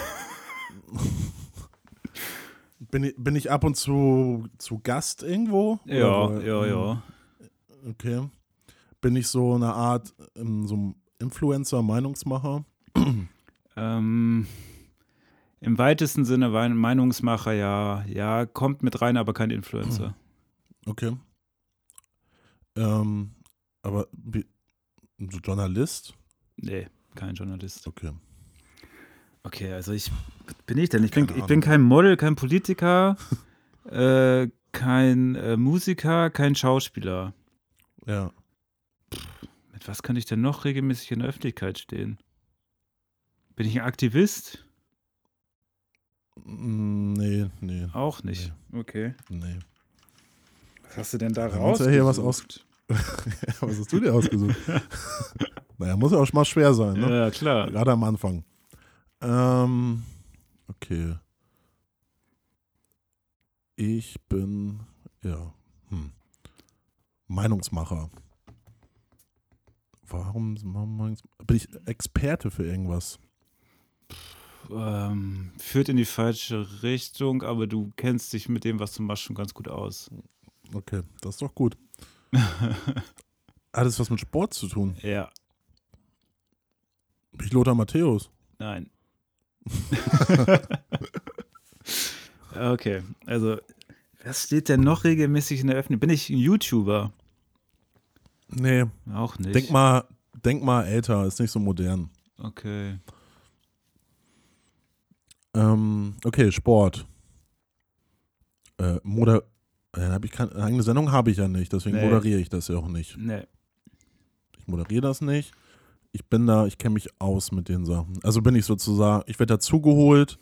bin, ich, bin ich ab und zu zu Gast irgendwo? Ja, Oder, ja, ja. Okay. Bin ich so eine Art ähm, so ein Influencer, Meinungsmacher? Ähm, Im weitesten Sinne Meinungsmacher, ja. Ja, kommt mit rein, aber kein Influencer. Okay. Ähm, aber Journalist? Nee, kein Journalist. Okay. Okay, also ich bin ich denn? Ich bin, ich bin kein Model, kein Politiker, äh, kein äh, Musiker, kein Schauspieler. Ja. Mit was kann ich denn noch regelmäßig in der Öffentlichkeit stehen? Bin ich ein Aktivist? Mm, Nee, nee, Auch nicht. Okay. nee. Was hast du denn da muss ja hier was aus- Was hast du dir ausgesucht? naja, muss ja auch mal schwer sein, ne? Ja, klar. Gerade am Anfang. Ähm, okay. Ich bin, ja, hm. Meinungsmacher. Warum, warum bin ich Experte für irgendwas? Ähm, führt in die falsche Richtung, aber du kennst dich mit dem, was du machst, schon ganz gut aus. Okay, das ist doch gut. Alles was mit Sport zu tun. Ja, Bin ich Lothar Matthäus? nein. okay, also, was steht denn noch regelmäßig in der Öffentlichkeit? Bin ich ein YouTuber? Nee, Auch nicht. denk mal, denk mal älter, ist nicht so modern. Okay. Ähm, okay, Sport. Äh, Moder äh, hab ich keine eine eigene Sendung habe ich ja nicht, deswegen Nee. moderiere ich das ja auch nicht. Nee. Ich moderiere das nicht. Ich bin da, ich kenne mich aus mit den Sachen. Also bin ich sozusagen, ich werde dazugeholt,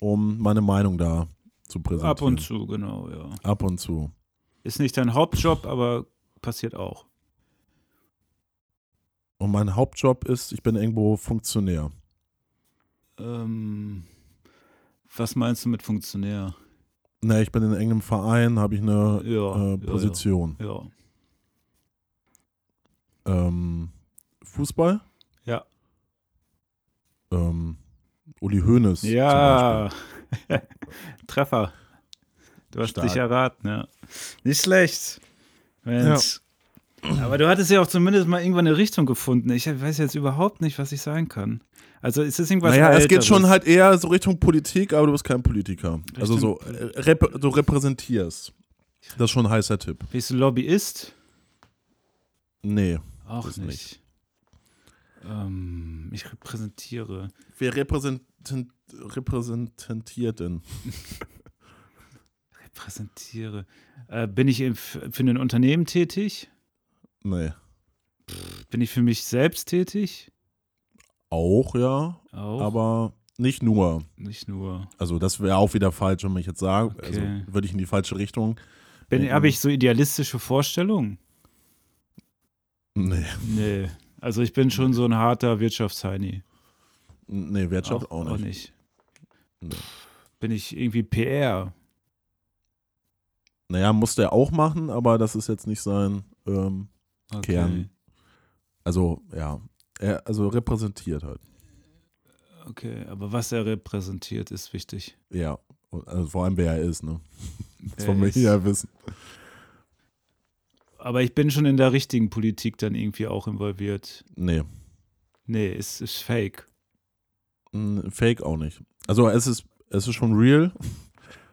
um meine Meinung da zu präsentieren. Ab und zu, genau, ja. Ab und zu. Ist nicht dein Hauptjob, aber passiert auch. Und mein Hauptjob ist, ich bin irgendwo Funktionär. Ähm, was meinst du mit Funktionär? Ne, ich bin in irgendeinem Verein, habe ich eine Ja, äh, Position. Ja, ja. Ähm, Fußball? Ja. Ähm, Uli Hoeneß. Ja. Treffer. Du hast Stark. dich erraten, ja. Nicht schlecht. Mensch. Aber du hattest ja auch zumindest mal irgendwann eine Richtung gefunden. Ich weiß jetzt überhaupt nicht, was ich sagen kann. Also ist es irgendwas Naja, es geht schon halt eher so Richtung Politik, aber du bist kein Politiker. Also so, Richtung- äh, rep du repräsentierst. Das ist schon ein heißer Tipp. Bist du Lobbyist? Nee. Auch nicht. nicht. Ähm, ich repräsentiere. Wer repräsenten repräsentiert denn? Repräsentiere. Äh, bin ich für ein Unternehmen tätig? Nee. Bin ich für mich selbst tätig? Auch, ja. Auch. Aber nicht nur. nicht nur. Also das wäre auch wieder falsch, wenn ich jetzt sage. Okay. Also würde ich in die falsche Richtung. Habe ich so idealistische Vorstellungen? Nee. Nee. Also ich bin schon so ein harter Wirtschaftsheini. Nee, Wirtschaft auch, nicht. Nee. Bin ich irgendwie PR? Naja, musste er auch machen, aber das ist jetzt nicht sein. Ähm, Okay. Kern. also, ja. Er, also repräsentiert halt. Okay, aber was er repräsentiert, ist wichtig. Ja. Also vor allem, wer er ist, ne? Das wollen wir hier wissen. Aber ich bin schon in der richtigen Politik dann irgendwie auch involviert. Nee. Nee, es ist fake. Fake auch nicht. Also es ist, es ist schon real,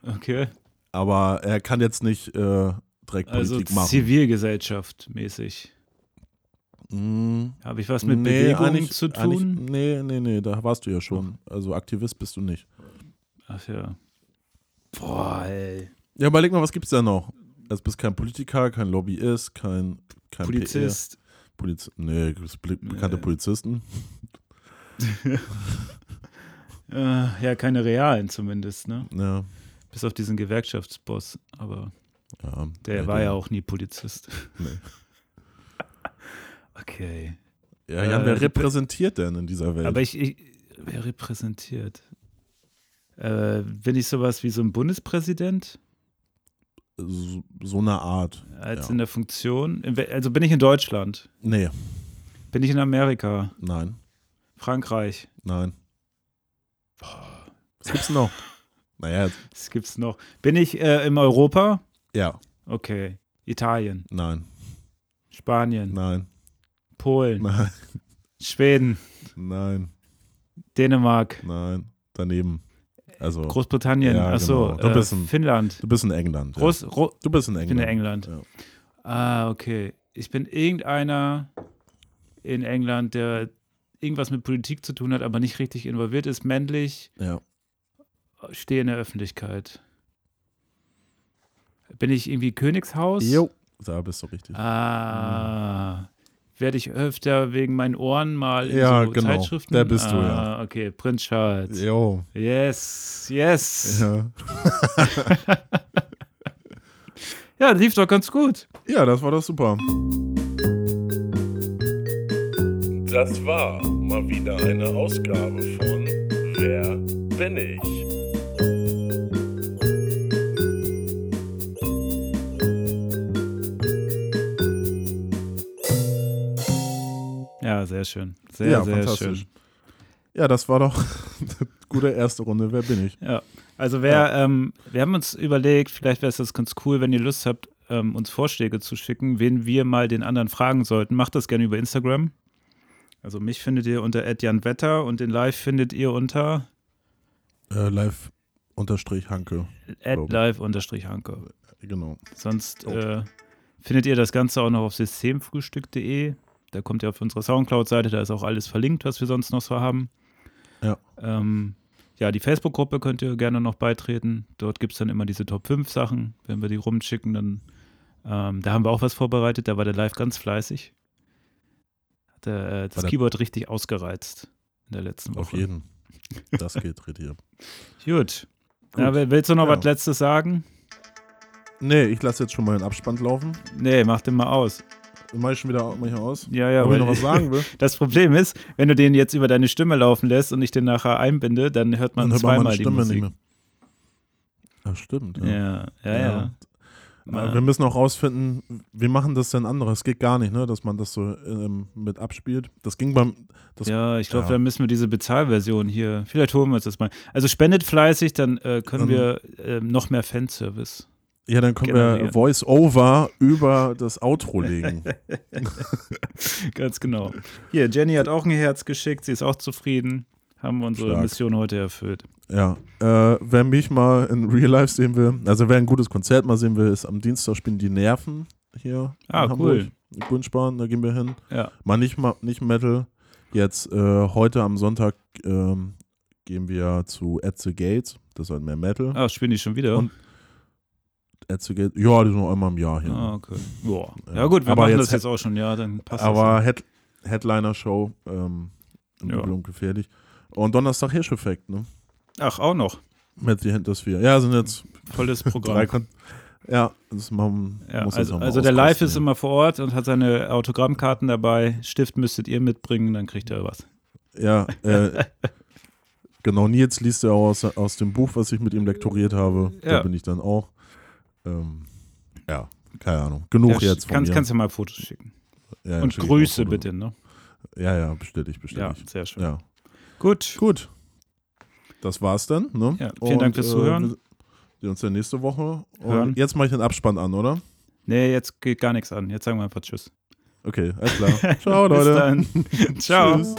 Okay. aber er kann jetzt nicht äh, direkt Also Politik machen. Zivilgesellschaft mäßig. Mm, Habe ich was mit nee, Bewegung zu tun? Nee, nee, nee, da warst du ja schon. Also Aktivist bist du nicht. Ach ja. Boah, ey. Ja, überleg mal, was gibt's da noch? Also bist kein Politiker, kein Lobbyist, kein, kein Polizist. PR, Poliz nee, be- bekannte Nee. Polizisten. Äh, ja, keine realen zumindest, ne? Ja. Bis auf diesen Gewerkschaftsboss. Aber ja der war ja auch nie Polizist. Nee. Okay. Ja, Jan, Äh, wer die- repräsentiert denn in dieser Welt? Aber ich, ich wer repräsentiert? Äh, bin ich sowas wie so ein Bundespräsident? so, so eine Art. Als Ja. in der Funktion? Also bin ich in Deutschland? Nee, Bin ich in Amerika? nein, Frankreich? nein. Was gibt's noch? naja, Was gibt's noch? Bin ich äh, in Europa? Ja, Okay. Italien, nein, Spanien, nein, Polen, nein, Schweden, nein, Dänemark, nein, daneben. Also, Großbritannien, Ja, achso, genau. Du äh, bist ein- Finnland, du bist in England. Ja. Groß, Ro Du bist in ich England. bin in England. Ja. Ah, okay. Ich bin irgendeiner in England, der irgendwas mit Politik zu tun hat, aber nicht richtig involviert ist, männlich, Ja. stehe in der Öffentlichkeit. Bin ich irgendwie Königshaus? Jo, da bist du richtig. Ah. Werde ich öfter wegen meinen Ohren mal in Ja, so genau. Zeitschriften? Der bist du, ah, ja. Okay, Prinz Charles. Jo. Yes, yes. Ja. Ja. lief doch ganz gut. ja, das war doch super. Das war mal wieder eine Ausgabe von Wer bin ich? Ja, sehr schön. Sehr, ja, sehr schön. Ja, das war doch eine gute erste Runde. Wer bin ich? Ja, also wer, ähm, wir haben uns überlegt, vielleicht wäre es das ganz cool, wenn ihr Lust habt, ähm, uns Vorschläge zu schicken, wen wir mal den anderen fragen sollten. Macht das gerne über Instagram. Also mich findet ihr unter @janwetter und den Live findet ihr unter Äh, live unterstrich Hanke. Glaube. @live_hanke. Genau. Sonst äh, findet ihr das Ganze auch noch auf systemfrühstück.de. Da kommt ihr auf unsere Soundcloud-Seite, da ist auch alles verlinkt, was wir sonst noch so haben. Ja. Ähm, ja, die Facebook-Gruppe könnt ihr gerne noch beitreten. Dort gibt es dann immer diese Top 5 Sachen. Wenn wir die rumschicken, dann ähm, da haben wir auch was vorbereitet. Da war der Live ganz fleißig. Hat er, äh, das der- Keyboard richtig ausgereizt in der letzten Woche. Auf jeden. Das geht richtig. Gut. Ja, will- willst du noch Ja. was Letztes sagen? Nee, ich lasse jetzt schon mal den Abspann laufen. Nee, mach den mal aus. Mach ich schon wieder mach ich aus? Ja, ja, Ob ich noch was sagen will? das Problem ist, wenn du den jetzt über deine Stimme laufen lässt und ich den nachher einbinde, dann hört man Dann hört man zweimal die Stimme Musik. nicht mehr. Ja, stimmt. Ja. Ja, ja, ja. Aber Wir müssen auch rausfinden, wie machen das denn andere? Es geht gar nicht, ne, dass man das so ähm, mit abspielt. Das ging beim. Das, ja, ich glaube, ja. da müssen wir diese Bezahlversion hier. Vielleicht holen wir uns das mal. Also spendet fleißig, dann äh, können Dann- wir ähm, noch mehr Fanservice. Ja, dann können generieren. wir Voice-Over über das Outro legen. Ganz genau. Hier, Jenny hat auch ein Herz geschickt, sie ist auch zufrieden. Haben wir unsere Stark. Mission heute erfüllt. ja. Äh, wer mich mal in Real Life sehen will, also wer ein gutes Konzert mal sehen will, ist am Dienstag spielen die Nerven hier. Ah, in cool. Hamburg. In Gunspahn, da gehen wir hin. Ja. Mal nicht, mal nicht Metal. Jetzt äh, heute am Sonntag ähm, gehen wir zu At the Gates. Das ist halt mehr Metal. Ah, spielen die schon wieder? Und- At the Gates, ja, die sind noch einmal im Jahr hier. ah, okay. Boah. Ja. Gut, wir Aber machen jetzt das jetzt auch schon, ja, dann passt Aber Head Headliner-Show ähm, Ja. Gefährlich. Und Donnerstag Hirscheffekt, ne? das. Ach, auch noch. Mit die Hinter Sphere. Ja, sind jetzt Volles Programm. Ja, das machen, Ja, muss also also der Live ist immer vor Ort und hat seine Autogrammkarten dabei. Stift müsstet ihr mitbringen, dann kriegt er was. Ja, äh, genau, Nils liest ja auch aus, aus dem Buch, was ich mit ihm lektoriert habe. Da Ja. bin ich dann auch. Ähm, ja, keine Ahnung. Genug Ja, jetzt von kannst, mir. kannst du mal Fotos schicken. Ja, und Grüße bitte, ne? Ja, ja, bestell ich, bestell Ja, ich. sehr schön. Ja. Gut. Gut. Das war's dann, ne? Ja, vielen Dank fürs Zuhören. Wir sehen uns ja nächste Woche. Hören. Und jetzt mache ich den Abspann an, oder? Nee, jetzt geht gar nichts an. Jetzt sagen wir einfach Tschüss. Okay, alles klar. Ciao, Bis Leute. dann. Ciao. Tschüss.